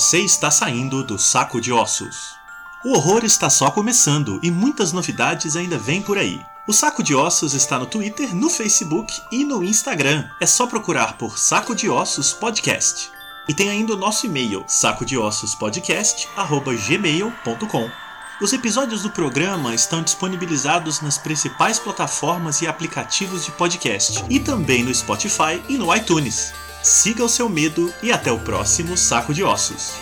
Você está saindo do saco de ossos. O horror está só começando e muitas novidades ainda vêm por aí. O Saco de Ossos está no Twitter, no Facebook e no Instagram. É só procurar por Saco de Ossos Podcast. E tem ainda o nosso e-mail, sacodeossospodcast@gmail.com. Os episódios do programa estão disponibilizados nas principais plataformas e aplicativos de podcast e também no Spotify e no iTunes siga o seu medo e até o próximo Saco de Ossos.